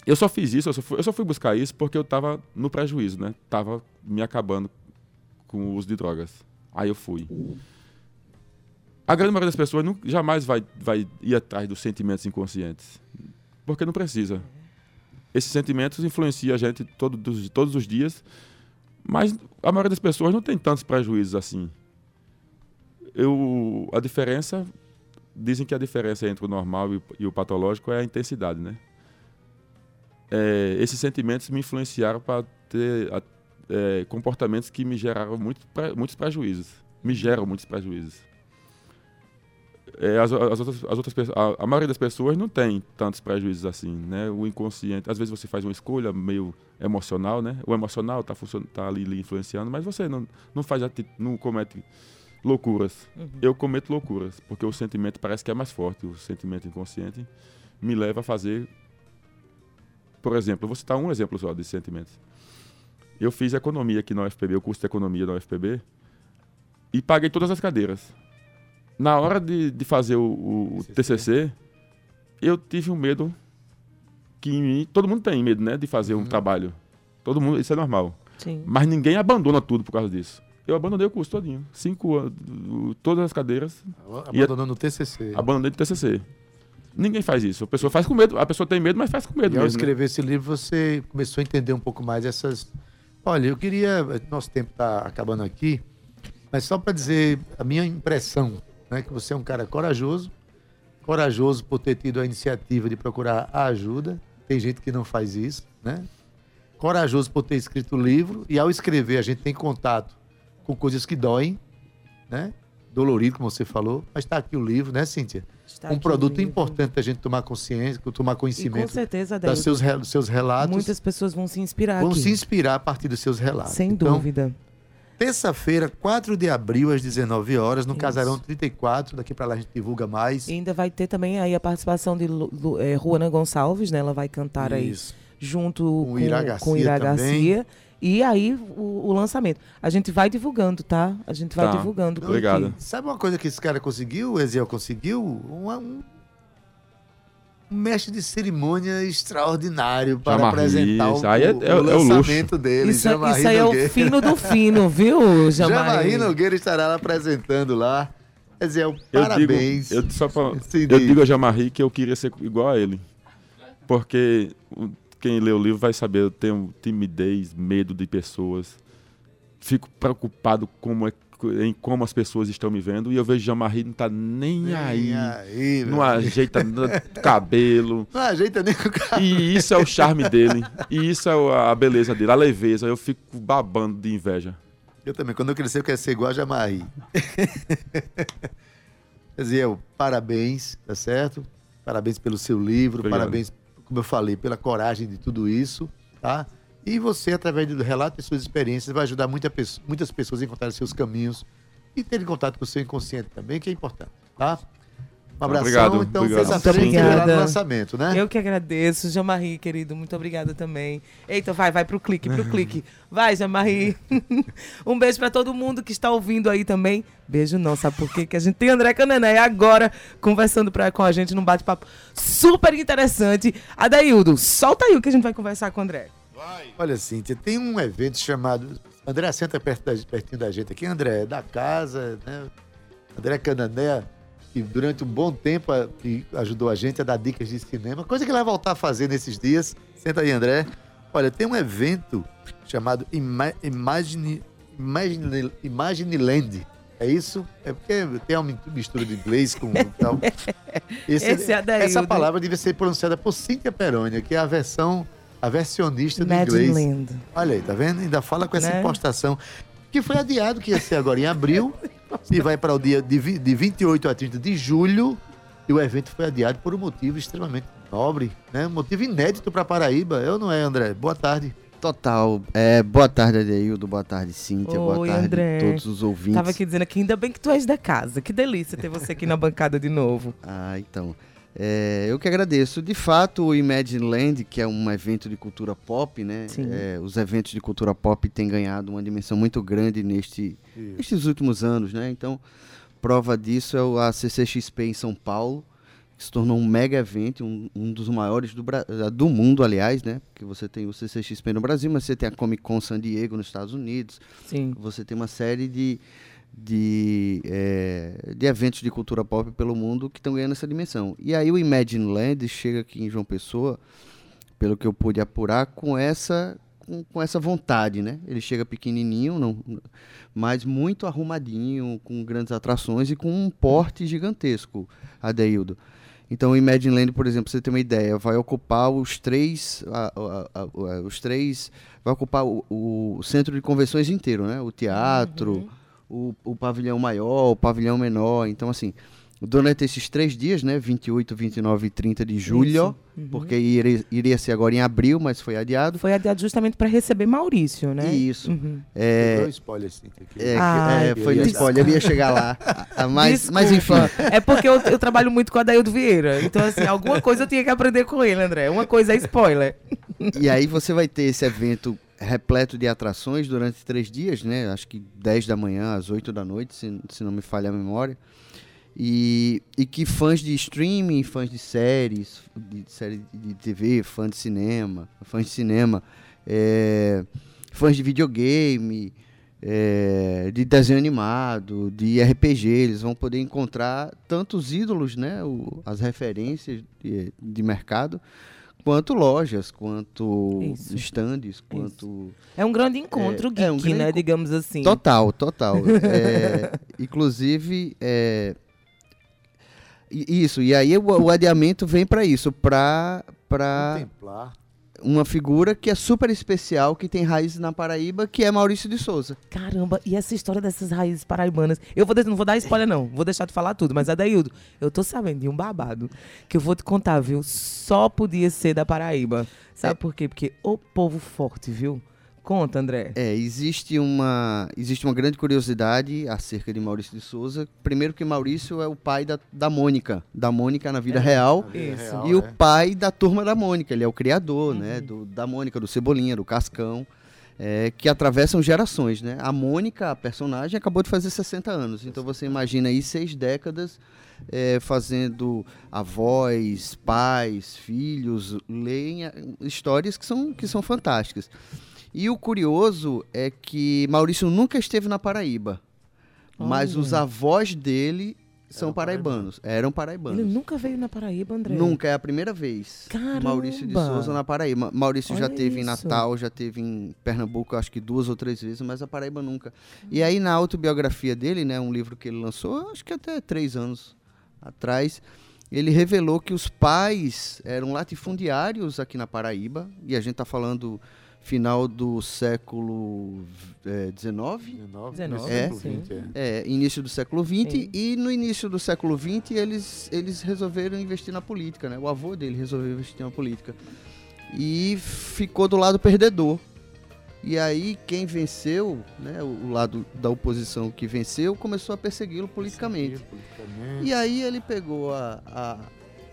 Eu só fiz isso, eu só fui, eu só fui buscar isso porque eu estava no prejuízo, né? Tava me acabando com o uso de drogas. Aí eu fui. A grande maioria das pessoas não, jamais vai, vai ir atrás dos sentimentos inconscientes. Porque não precisa. Esses sentimentos influenciam a gente todo, dos- todos os dias, mas a maioria das pessoas não tem tantos prejuízos assim. Eu, a diferença, dizem que a diferença entre o normal e, e o patológico é a intensidade, né? É, esses sentimentos me influenciaram para ter a- é, comportamentos que me geraram muito, pre- muitos prejuízos. Me geram muitos prejuízos. É, as, as outras, as outras a, a maioria das pessoas não tem tantos prejuízos assim, né? O inconsciente, às vezes você faz uma escolha meio emocional, né? O emocional tá, funcionando, tá ali lhe influenciando, mas você não, não faz, não comete loucuras. Eu cometo loucuras, porque o sentimento parece que é mais forte. O sentimento inconsciente me leva a fazer, por exemplo, eu vou citar um exemplo só desses sentimentos. Eu fiz economia aqui na UFPB, o curso de economia da UFPB, e paguei todas as cadeiras. Na hora de, de fazer o, o- o TCC, eu tive um medo que em mim, todo mundo tem medo, né, de fazer um trabalho. Todo mundo, isso é normal. Sim. Mas ninguém abandona tudo por causa disso. Eu abandonei o curso todinho. Cinco anos, o- todas as cadeiras, E Abandonando o TCC. abandonei do TCC. Ninguém faz isso. A pessoa faz com medo. A pessoa tem medo, mas faz com medo E ao mesmo. né? escrever esse livro, você começou a entender um pouco mais essas. Olha, eu queria. Nosso tempo está acabando aqui, mas só para dizer a minha impressão, né, que você é um cara corajoso, corajoso por ter tido a iniciativa de procurar a ajuda. Tem gente que não faz isso, né? Corajoso por ter escrito o livro e ao escrever a gente tem contato com coisas que doem, né? Dolorido, como você falou, mas está aqui o livro, né, Cíntia? Está um produto importante da gente tomar consciência, tomar E com conhecimento certeza, seus, dos seus relatos. muitas pessoas vão se inspirar vão aqui. se inspirar a partir dos seus relatos. Sem Então, dúvida. Terça-feira, 4 de abril, às 19 horas, no Isso. Casarão 34. Daqui para lá a gente divulga mais. E ainda vai ter também aí a participação de Lu, Lu, Ruana Gonçalves, né? Ela vai cantar aí Isso. junto Com com, o Ira Garcia com Ira também. E aí o, o lançamento. A gente vai divulgando, tá? A gente vai Tá. divulgando. Obrigado. Sabe uma coisa que esse cara conseguiu, o Eziel conseguiu? Um, um, um mestre de cerimônia extraordinário para Jean-Marie, apresentar o, isso aí é- o é- é o luxo. lançamento dele. Isso, Jean-Marie isso aí é o fino do fino, viu, Jean-Marie Jamari? Nogueira estará lá apresentando lá. Eziel, Eu parabéns. digo, eu, só pra, eu digo a Jamarri que eu queria ser igual a ele. Porque quem lê o livro vai saber, eu tenho timidez, medo de pessoas. Fico preocupado como é, em como as pessoas estão me vendo. E eu vejo Jamarri não tá nem aí. aí, Não ajeita nada, cabelo. Não ajeita nem o cara. E isso é o charme dele. E isso é o- a beleza dele, a leveza. Eu fico babando de inveja. Eu também, quando eu crescer, eu quero ser igual a Jamarri. Eziel, parabéns, tá certo? Parabéns pelo seu livro, Obrigado. parabéns, como eu falei, pela coragem de tudo isso, tá? E você, através do relato e suas experiências, vai ajudar muita muitas pessoas a encontrar seus caminhos e terem contato com o seu inconsciente também, que é importante, tá? Um abração, Obrigado, então, obrigado. terça-feira a gente Muito vê lá no obrigada. lançamento, né? Eu que agradeço, Jamari, querido. Muito obrigada também. Eita, vai, vai pro clique, pro clique. Vai, Jamari. um beijo pra todo mundo que está ouvindo aí também. Beijo não, sabe por quê? Que a gente tem André Canané agora conversando pra, com a gente num bate-papo super interessante. Adaildo, solta aí o que a gente vai conversar com o André. Olha, Cíntia, tem um evento chamado. André, senta perto da, pertinho da gente aqui. André, é da casa, né? André Canané, que durante um bom tempo a- que ajudou a gente a dar dicas de cinema, coisa que ele vai voltar a fazer nesses dias. Senta aí, André. Olha, tem um evento chamado Ima- Imagine, Imagine, Imagine Land. É isso? É porque tem uma mistura de inglês com tal. Esse é Adaildo. essa palavra deve ser pronunciada por Cíntia Perônia, que é a versão, a versionista do inglês. Imagine Land. Olha aí, tá vendo? Ainda fala com essa Né? impostação. Que foi adiado, que ia ser agora em abril, e vai para o dia de, de 28 a 30 de julho. E o evento foi adiado por um motivo extremamente nobre, né? Um motivo inédito para Paraíba. Eu não é, André? Boa tarde. Total. É, boa tarde, Adeildo. Boa tarde, Cíntia. boa Oi, tarde André. a todos os ouvintes. Tava aqui dizendo que ainda bem que tu és da casa. Que delícia ter você aqui na bancada de novo. Ah, então. É, eu que agradeço. De fato, o Imagine Land, que é um evento de cultura pop, né? Sim. É, os eventos de cultura pop têm ganhado uma dimensão muito grande neste, nestes últimos anos, né? Então, prova disso é o- a CCXP em São Paulo, que se tornou um mega evento, um, um dos maiores do, eh, do mundo, aliás, né? Porque você tem o CCXP no Brasil, mas você tem a Comic Con San Diego nos Estados Unidos, Sim. você tem uma série de de, é, de eventos de cultura pop pelo mundo que estão ganhando essa dimensão. E aí o Imagine Land chega aqui em João Pessoa, pelo que eu pude apurar, com essa com, com essa vontade, né? Ele chega pequenininho, não, mas muito arrumadinho, com grandes atrações e com um porte gigantesco, Adeildo. Então, o Imagine Land, por exemplo, você ter uma ideia, vai ocupar os três, a- a- a- os três, vai ocupar o, o centro de convenções inteiro, né? O teatro, o, o pavilhão maior, o pavilhão menor. Então, assim, durante esses três dias, né? 28, 29 e 30 de julho, Uhum. porque iria, iria ser agora em abril, mas foi adiado. Foi adiado justamente para receber Maurício, né? Isso. Uhum. É, o spoiler, sim. Aqui. é, Ai, é, foi no Deus. spoiler, eu ia chegar lá. Ah, Mas, mas enfim. É porque eu, eu trabalho muito com a Daildo Vieira. Então, assim, alguma coisa eu tinha que aprender com ele, André. Uma coisa é spoiler. E aí você vai ter esse evento repleto de atrações durante três dias, né? Acho que 10 da manhã às 8 da noite, se, se não me falha a memória. E, e que fãs de streaming, fãs de séries, de série de TV, fãs de cinema, fãs de cinema, é, fãs de videogame, é, de desenho animado, de RPG, eles vão poder encontrar tantos ídolos, né? o- as referências de, de mercado, quanto lojas, quanto Isso. stands, quanto. É um grande encontro É, geek, é um grande né? enco- Digamos assim. Total, total. É, inclusive, é, isso, e aí o, o adiamento vem para isso, para Contemplar. Uma figura que é super especial, que tem raízes na Paraíba, que é Maurício de Souza. Caramba, e essa história dessas raízes paraibanas? Eu vou, não vou dar spoiler, não. Vou deixar de falar tudo. Mas, Adaildo, eu tô sabendo de um babado que eu vou te contar, viu? Só podia ser da Paraíba. Sabe É. por quê? Porque o povo forte, viu? Conta, André. É, existe uma, existe uma grande curiosidade acerca de Maurício de Souza. Primeiro que Maurício é o pai da, da Mônica, da Mônica na vida real. Na vida Isso. real, E o é. pai da turma da Mônica, ele é o criador, né, do, da Mônica, do Cebolinha, do Cascão, é, que atravessam gerações, né? A Mônica, a personagem, acabou de fazer 60 anos, então você imagina aí seis décadas é, fazendo avós, pais, filhos, leem é, histórias que são, que são fantásticas. E o curioso é que Maurício nunca esteve na Paraíba, mas os avós dele são Eram paraibanos, eram paraibanos. Ele nunca veio na Paraíba, André. Nunca, é a primeira vez. Caramba! Maurício de Souza na Paraíba. Maurício já Olha teve em isso. Natal, já teve em Pernambuco, acho que duas ou três vezes, mas a Paraíba nunca. E aí na autobiografia dele, né, um livro que ele lançou, acho que até três anos atrás, ele revelou que os pais eram latifundiários aqui na Paraíba, e a gente está falando final do século XIX, 19, 19, é, é, início do século XX e no início do século XX eles, eles resolveram investir na política, né? O avô dele resolveu investir na política e ficou do lado perdedor. E aí quem venceu, né? O, lado da oposição que venceu começou a persegui-lo politicamente. politicamente. E aí ele pegou a, a,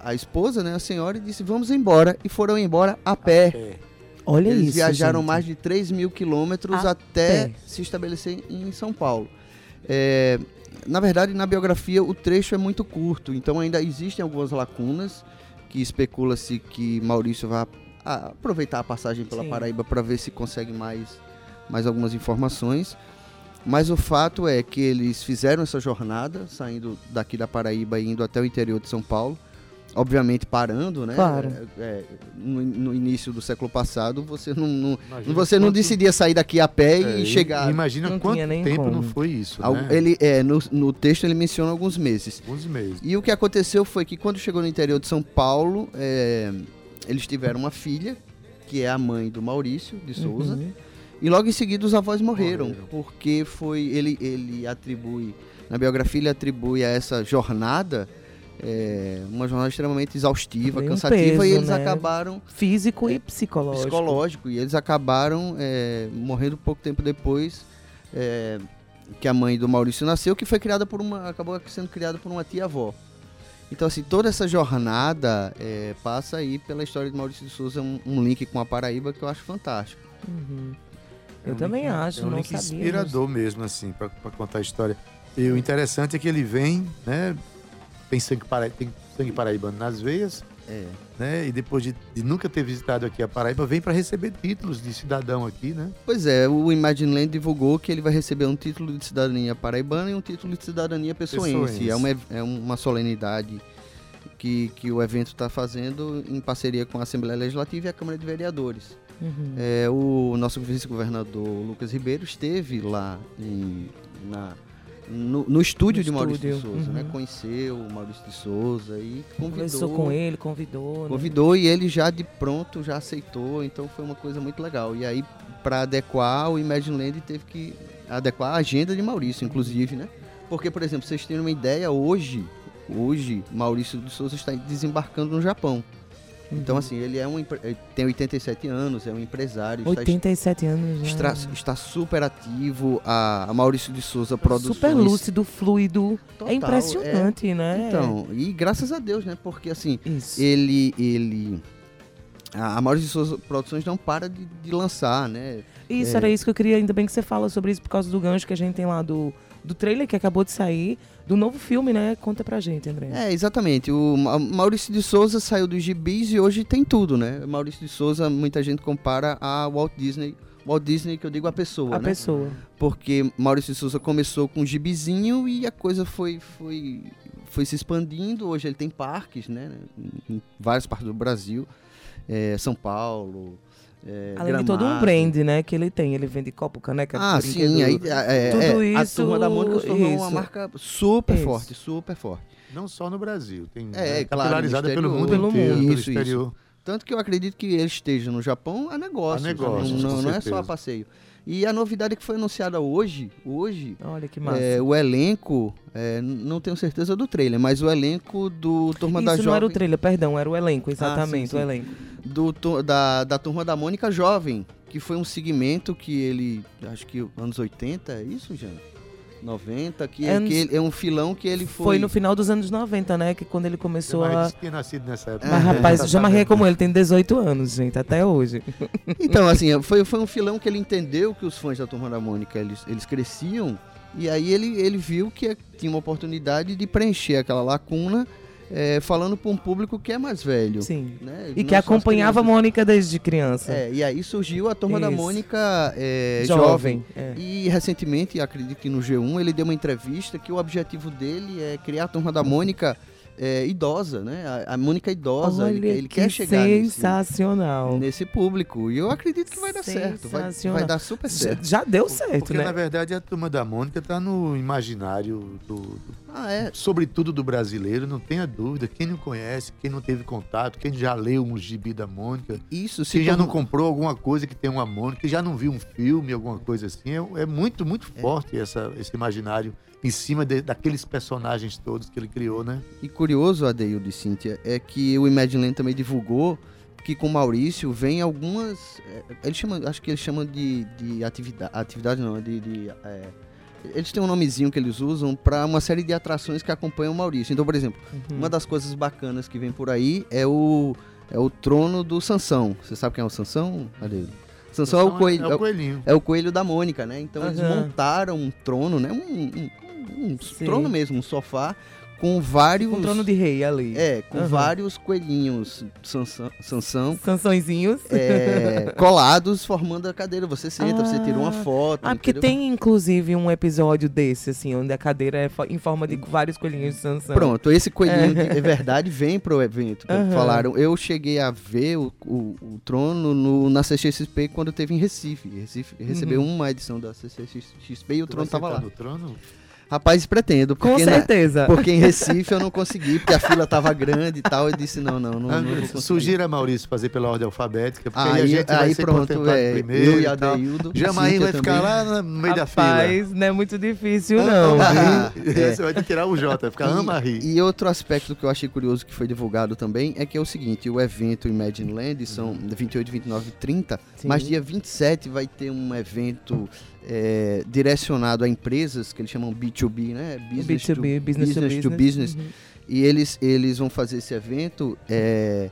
a esposa, né? A senhora e disse vamos embora e foram embora a pé. É. Olha Eles isso. viajaram gente. mais de 3 mil quilômetros até se estabelecer em São Paulo. É, na verdade, na biografia, o trecho é muito curto, então ainda existem algumas lacunas que especula-se que Maurício vai aproveitar a passagem pela Sim. Paraíba para ver se consegue mais, mais algumas informações. Mas o fato é que eles fizeram essa jornada, saindo daqui da Paraíba e indo até o interior de São Paulo. Obviamente parando, né? Claro. É, é, no, no início do século passado, você não, não- você não quanto- decidia sair daqui a pé é, e chegar. Imagina Não quanto tempo como. não foi isso, né? Ele, é, no, no texto ele menciona alguns meses. Alguns meses. E o que aconteceu foi que quando chegou no interior de São Paulo, é, eles tiveram uma filha, que é a mãe do Maurício de Souza, Uhum. e logo em seguida os avós morreram, Morreram. porque foi ele ele atribui na biografia ele atribui a essa jornada é, uma jornada extremamente exaustiva, um cansativa, e peso, eles né? acabaram Físico e psicológico. psicológico e eles acabaram é, morrendo pouco tempo depois é, que a mãe do Maurício nasceu, que foi criada por uma acabou sendo criada por uma tia avó. Então assim toda essa jornada é, passa aí pela história de Maurício de Souza um, um link com a Paraíba que eu acho fantástico. Uhum. É Eu um também link- acho, é um não link sabia. inspirador mesmo, assim, pra contar a história. E o interessante é que ele vem, né, tem sangue, para, tem sangue paraibano nas veias, É. né? E depois de, de nunca ter visitado aqui a Paraíba, vem para receber títulos de cidadão aqui, né? Pois é, o Imagine Land divulgou que ele vai receber um título de cidadania paraibana e um título de cidadania pessoense. Pessoense. É, uma, é uma solenidade que, que o evento está fazendo em parceria com a Assembleia Legislativa e a Câmara de Vereadores. Uhum. É, o nosso vice-governador Lucas Ribeiro esteve lá em- na- no, no estúdio No de Maurício de Souza, né? uhum. Conheceu o Maurício de Souza e convidou. Conversou com ele, convidou. né? Convidou e ele já de pronto já aceitou, então foi uma coisa muito legal. E aí, para adequar, o Imagine Land teve que adequar a agenda de Maurício, inclusive, né? Porque, por exemplo, vocês terem uma ideia, hoje, hoje, Maurício de Souza está desembarcando no Japão. Então, assim, ele é um ele tem 87 anos, é um empresário, está 87 anos já. Está, está super ativo. A, a Maurício de Souza Produções. Super lúcido, fluido. Total, é impressionante, né? Então, e graças a Deus, né? Porque assim, Isso. ele. ele a a Maurício de Souza Produções não para de, de lançar, né? Isso, É. era isso que eu queria. Ainda bem que você fala sobre isso por causa do gancho que a gente tem lá do, do trailer que acabou de sair, do novo filme, né? Conta pra gente, André. É, exatamente. O Ma- Maurício de Souza saiu dos gibis e hoje tem tudo, né? Maurício de Souza, muita gente compara a Walt Disney. Walt Disney, que eu digo a pessoa, a né? pessoa. Porque Maurício de Souza começou com um gibizinho e a coisa foi, foi, foi se expandindo. Hoje ele tem parques, né? Em várias partes do Brasil. É, São Paulo. É, Além de todo um Gramado. brand, né? Que ele tem. Ele vende copo, caneca, Ah, sim. Aí, é, tudo é, a isso, turma da Mônica se tornou uma isso. marca super Isso. forte, super forte. Não só no Brasil, tem É, né, claro, popularizada pelo exterior. mundo Pelo inteiro, mundo. pelo Isso, exterior. Tanto que eu acredito que ele esteja no Japão a negócio. A negócios, não, com não, não é só a passeio. E a novidade que foi anunciada hoje, hoje, Olha que massa. é, o elenco, é, não tenho certeza do trailer, mas o elenco do Turma da Isso não era o Jovem, trailer, perdão, era o elenco, exatamente, sim, o sim. elenco. do, da, da Turma da Mônica Jovem, que foi um segmento que ele, acho que anos 80, é isso, Jean? 90, que, Anos- que ele- é um filão que ele foi... Foi no final dos anos 90, né? Que quando ele começou Mas a. tinha nascido nessa época. Mas, É, rapaz, o Jamarri é como ele, tem 18 anos, gente, até hoje. Então, assim, foi, foi um filão que ele entendeu que os fãs da Turma da Mônica, eles, eles cresciam, e aí ele, ele viu que tinha uma oportunidade de preencher aquela lacuna é, falando para um público que é mais velho. Sim. né? E Não que acompanhava a. Mônica desde criança. É, e aí surgiu a Turma da Isso. Mônica é, jovem. jovem. é. E recentemente, acredito que no G1, ele deu uma entrevista que o objetivo dele é criar a Turma da Mônica é, idosa, né? A, a Mônica idosa. Ele, Olha ele que quer chegar nesse, sensacional. nesse público. E eu acredito que vai dar certo. Vai, Sensacional. vai dar super certo. já deu certo, Porque, né? na verdade, a turma da Mônica tá no imaginário do, do- Ah, é. sobretudo do brasileiro, não tenha dúvida. Quem não conhece, quem não teve contato, quem já leu um gibi da Mônica, Isso se quem já não comprou alguma coisa que tem uma Mônica, que já não viu um filme, alguma coisa assim, é, é muito, muito forte essa, esse imaginário em cima de- daqueles personagens todos que ele criou, né? E curioso, Adeildo e Cíntia, é que o Imagine Land também divulgou que com o Maurício vem algumas. é, Ele chama, acho que eles chamam de, de atividade. Atividade não, de. de, é, eles têm um nomezinho que eles usam para uma série de atrações que acompanham o Maurício. Então, por exemplo, Uhum. uma das coisas bacanas que vem por aí é o, é o trono do Sansão. Você sabe quem é o Sansão, Adeildo? Sansão é o coelho. É é o o- coelhinho. é o coelho da Mônica, né? Então eles Aham. montaram um trono, né? Um, um- um- Sim. trono mesmo, um sofá com vários. Com um trono de rei ali. É, com Aham. vários coelhinhos Sansão, Sansão Sansõezinhos. é, colados formando a cadeira. Você senta, você tira uma Ah. foto. Ah, porque tem inclusive um episódio desse, assim, onde a cadeira é em forma de vários coelhinhos de Sansão. Pronto, esse coelhinho de é verdade vem pro evento. Aham. Falaram, eu cheguei a ver o, o- o trono no, na CCXP quando teve em Recife. Recife recebeu Uhum. uma edição da CCXP e o Tu trono tava lá. no trono? Rapaz, pretendo. Com Porque na- certeza. Porque em Recife eu não consegui, porque a fila tava grande e tal. Eu disse, não, não, não, não. Sugira Maurício fazer pela ordem alfabética, porque aí, a Aí, gente vai aí ser pronto, é, primeiro eu e e a tal. Deildo. Jamaí vai ficar também. lá no meio da fila. Rapaz, não é muito difícil, não. Você vai ter que tirar o J, vai ficar Amari. E, e outro aspecto que eu achei curioso que foi divulgado também é que é o seguinte, o evento Imagine Land são 28, 29 e 30, Sim. mas dia 27 vai ter um evento é, direcionado a empresas que eles chamam B2B, né? Business to- B2B, business, business to to business. business. Uhum. E eles, eles vão fazer esse evento é,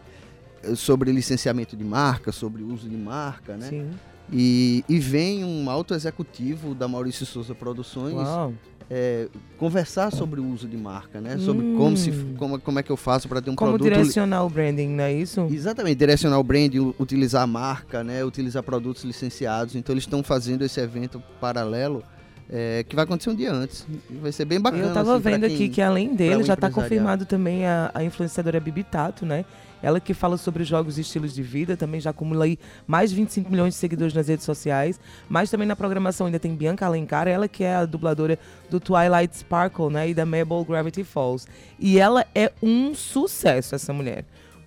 sobre licenciamento de marca, sobre uso de marca, né? Sim. E, e vem um alto executivo da Maurício Souza Produções Uau. É, conversar sobre o uso de marca, né? Sobre como, se, Hum. como, como é que eu faço para ter um Como produto. direcionar o branding, não é isso? Exatamente, direcionar o brand, u- utilizar a marca, né? Utilizar produtos licenciados. Então eles estão fazendo esse evento paralelo é, que vai acontecer um dia antes. Vai ser bem bacana. Eu tava assim, vendo quem- aqui que além dele já tá empresariado. confirmado também a, a influenciadora Bibi Tato, né? Ela que fala sobre jogos e estilos de vida, também já acumula aí mais de 25 milhões de seguidores nas redes sociais. Mas também na programação ainda tem Bianca Alencar, ela que é a dubladora do Twilight Sparkle, né? E da Mabel Gravity Falls. E ela é um sucesso, essa mulher.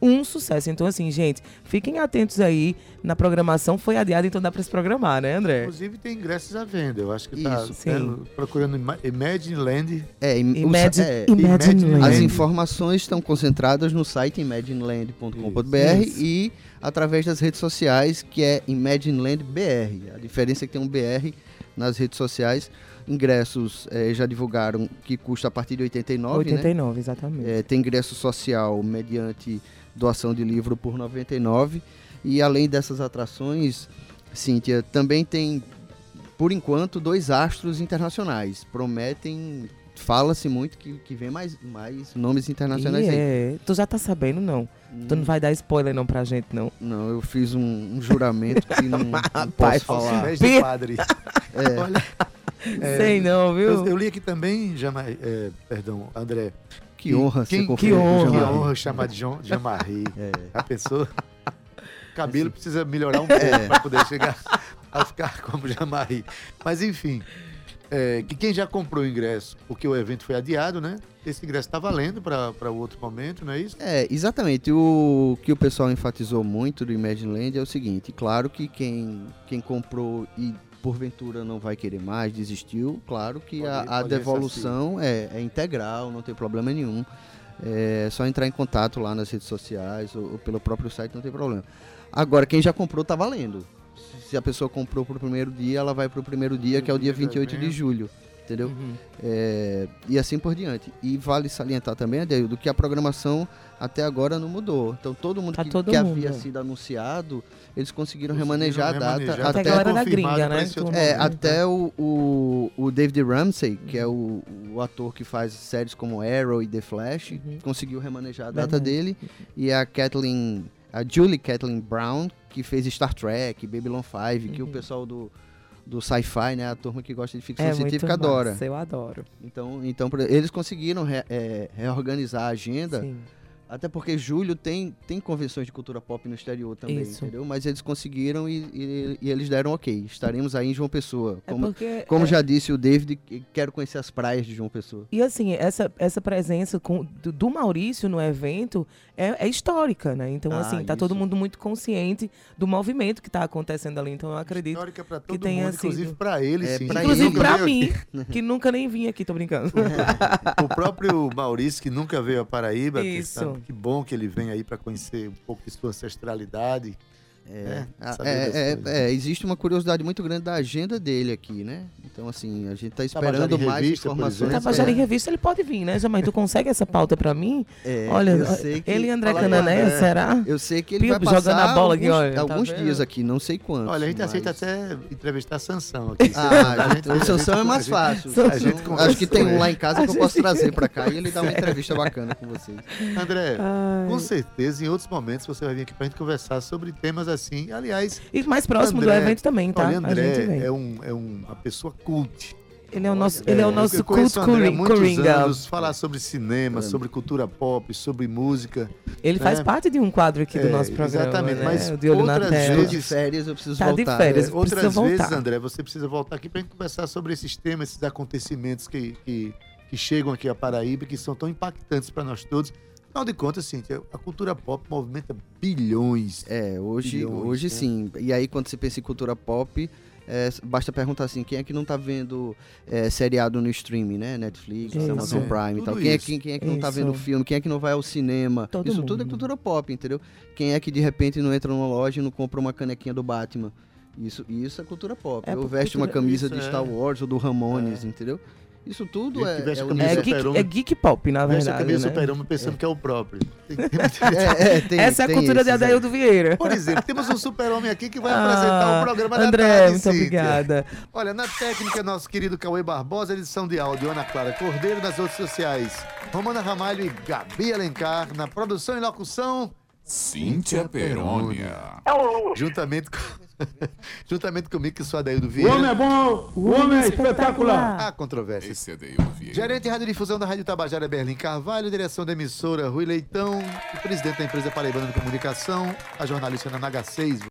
Um sucesso. Então, assim, gente, fiquem atentos aí. Na programação foi adiada, então dá pra se programar, né, André? Inclusive tem ingressos à venda. Eu acho que tá Isso, sim. né, procurando Ima- Imagine Land. É, im- Imagine, é, Imagine Imagine Land. As informações estão concentradas no site imagineland.com.br e através das redes sociais, que é Imagineland BR. A diferença é que tem um BR nas redes sociais. Ingressos eh, já divulgaram que custa a partir de 89, né? 89, exatamente. É, tem ingresso social mediante doação de livro por 99. E além dessas atrações, Cíntia, também tem, por enquanto, dois astros internacionais. Prometem, fala-se muito que, que vem mais, mais nomes internacionais Ih, aí. é. Tu já tá sabendo, não? Tu não vai dar spoiler não pra gente, não. Não, eu fiz um, um juramento que não, não posso falar. Do Pi- padre. É, Olha, é, Sei não, viu? eu, eu li aqui também, Jama, é, perdão, André. Que honra quem, ser que honra. Que honra chamar de Jean- Jean-Marie. É. A pessoa. O cabelo precisa melhorar um pouco para poder chegar a ficar como Jean-Marie. Mas enfim. é, que quem já comprou o ingresso, porque o evento foi adiado, né? Esse ingresso está valendo para o outro momento, não é isso? É, exatamente. O que o pessoal enfatizou muito do Imagine Land é o seguinte: claro que quem, quem comprou e porventura não vai querer mais, desistiu, claro que Pode- a, a pode devolução é, é integral, não tem problema nenhum. É só entrar em contato lá nas redes sociais ou, ou pelo próprio site, não tem problema. Agora, quem já comprou tá valendo. Se- a pessoa comprou pro primeiro dia, ela vai pro primeiro dia, que é o dia Dia do 28 de julho. Entendeu? Uhum. É, e assim por diante. E vale salientar também, Adeildo, que a programação até agora não mudou. Então todo mundo Tá que, todo que mundo, havia é. sido anunciado, eles conseguiram, Conseguiram remanejar a data remanejar. Até a até, galera da confirmado gringa, né? é, mundo. até o, o, o David Ramsey, que é o, o ator que faz séries como Arrow e The Flash, Uhum. conseguiu remanejar a data Verdade. dele. E a Kathleen, a Julie Kathleen Brown, que fez Star Trek, Babylon 5, que o Uhum. pessoal do, do sci-fi, né, a turma que gosta de ficção É científica adora. massa, eu adoro. Então, então eles conseguiram re- é, reorganizar a agenda, Sim. Até porque julho tem, tem convenções de cultura pop no exterior também, Isso. entendeu? Mas eles conseguiram e, e- e eles deram ok. Estaremos aí em João Pessoa. É Como, porque como é- já disse o David, que- quero conhecer as praias de João Pessoa. E assim, essa, essa presença com- do, do Maurício no evento é, é histórica, né? Então, Ah, assim, tá todo isso. mundo muito consciente do movimento que tá acontecendo ali. Então, eu acredito. Histórica para todo tenha mundo, inclusive sido. para ele, É, sim. pra Inclusive ele. pra mim, que nunca nem vim aqui, tô brincando. O próprio Maurício, que nunca veio a Paraíba, que, Isso. Que bom que ele vem aí para conhecer um pouco de sua ancestralidade. É, saber é, é, coisas. é, existe uma curiosidade muito grande da agenda dele aqui, né? Então, assim, a gente tá Tabajara esperando em mais Revista, informações. Tabajara em É, revista, ele pode vir, né, Jamai? Tu consegue essa pauta pra mim? é, Olha, eu sei que- ele e André Canané, será? Eu sei que ele vai passar jogando a bola aqui, alguns, olha, tá alguns dias aqui, não sei quantos. Olha, a gente mas- aceita até entrevistar a Sansão aqui. Ah, A gente- o Sansão é mais fácil. Acho que tem um lá em casa que eu posso trazer pra cá e ele dá uma entrevista bacana com vocês. André, Ai. com certeza, em outros momentos você vai vir aqui pra gente conversar sobre temas assim. Aliás, E mais próximo André, do evento também, tá? olha, a gente André vem. é, um, é um- uma pessoa cult. Ele é o nosso, ele é o eu nosso cult coringa. anos, falar sobre cinema, sobre cultura pop, sobre música. Ele faz É. parte de um quadro aqui do É, nosso programa, exatamente, né? mas de olho na outras tela. Estou de férias, eu preciso Tá de voltar. férias. É, precisa outras vezes, voltar. André, você precisa voltar aqui gente conversar sobre esses temas, esses acontecimentos que, que, que chegam aqui a Paraíba, que são tão impactantes para nós todos. Afinal de contas, Cíntia, a cultura pop movimenta bilhões. É, hoje, Bilhões, hoje né? sim. E aí, quando você pensa em cultura pop, é, basta perguntar assim, quem é que não tá vendo é, seriado no streaming, né? Netflix, Isso. Amazon É, Prime e tal. Quem é, isso. que, quem é que não tá Isso. vendo filme? Quem é que não vai ao cinema? Todo Isso tudo é mundo. cultura pop, entendeu? Quem é que de repente não entra numa loja e não compra uma canequinha do Batman? Isso, isso é cultura pop. É Ou veste uma cultura- camisa isso, de é. Star Wars ou do Ramones, entendeu? Isso tudo é, veste é a camisa É geek, é geek pop, na Veste a verdade. camisa né? super-homem pensando que é o próprio. Tem- É, é, tem- Essa é a cultura de aí. Adaildo Vieira. Por exemplo, temos um super-homem aqui que vai apresentar Ah, o programa da André, muito Cíntia. obrigada. Olha, na técnica, nosso querido Cauê Barbosa, edição de áudio, Ana Clara Cordeiro, nas redes sociais, Romana Ramalho e Gabi Alencar, na produção e locução, Cíntia Perônia. juntamente, com... juntamente comigo, que sou Adaildo Vieira. é bom, o homem é espetacular. Há controvérsia. Esse é Deildo Vieira. Gerente de radiodifusão da Rádio Tabajara, Berlim Carvalho, direção da emissora, Rui Leitão, e presidente da empresa Paraibana de Comunicação, a jornalista Nanaga 6.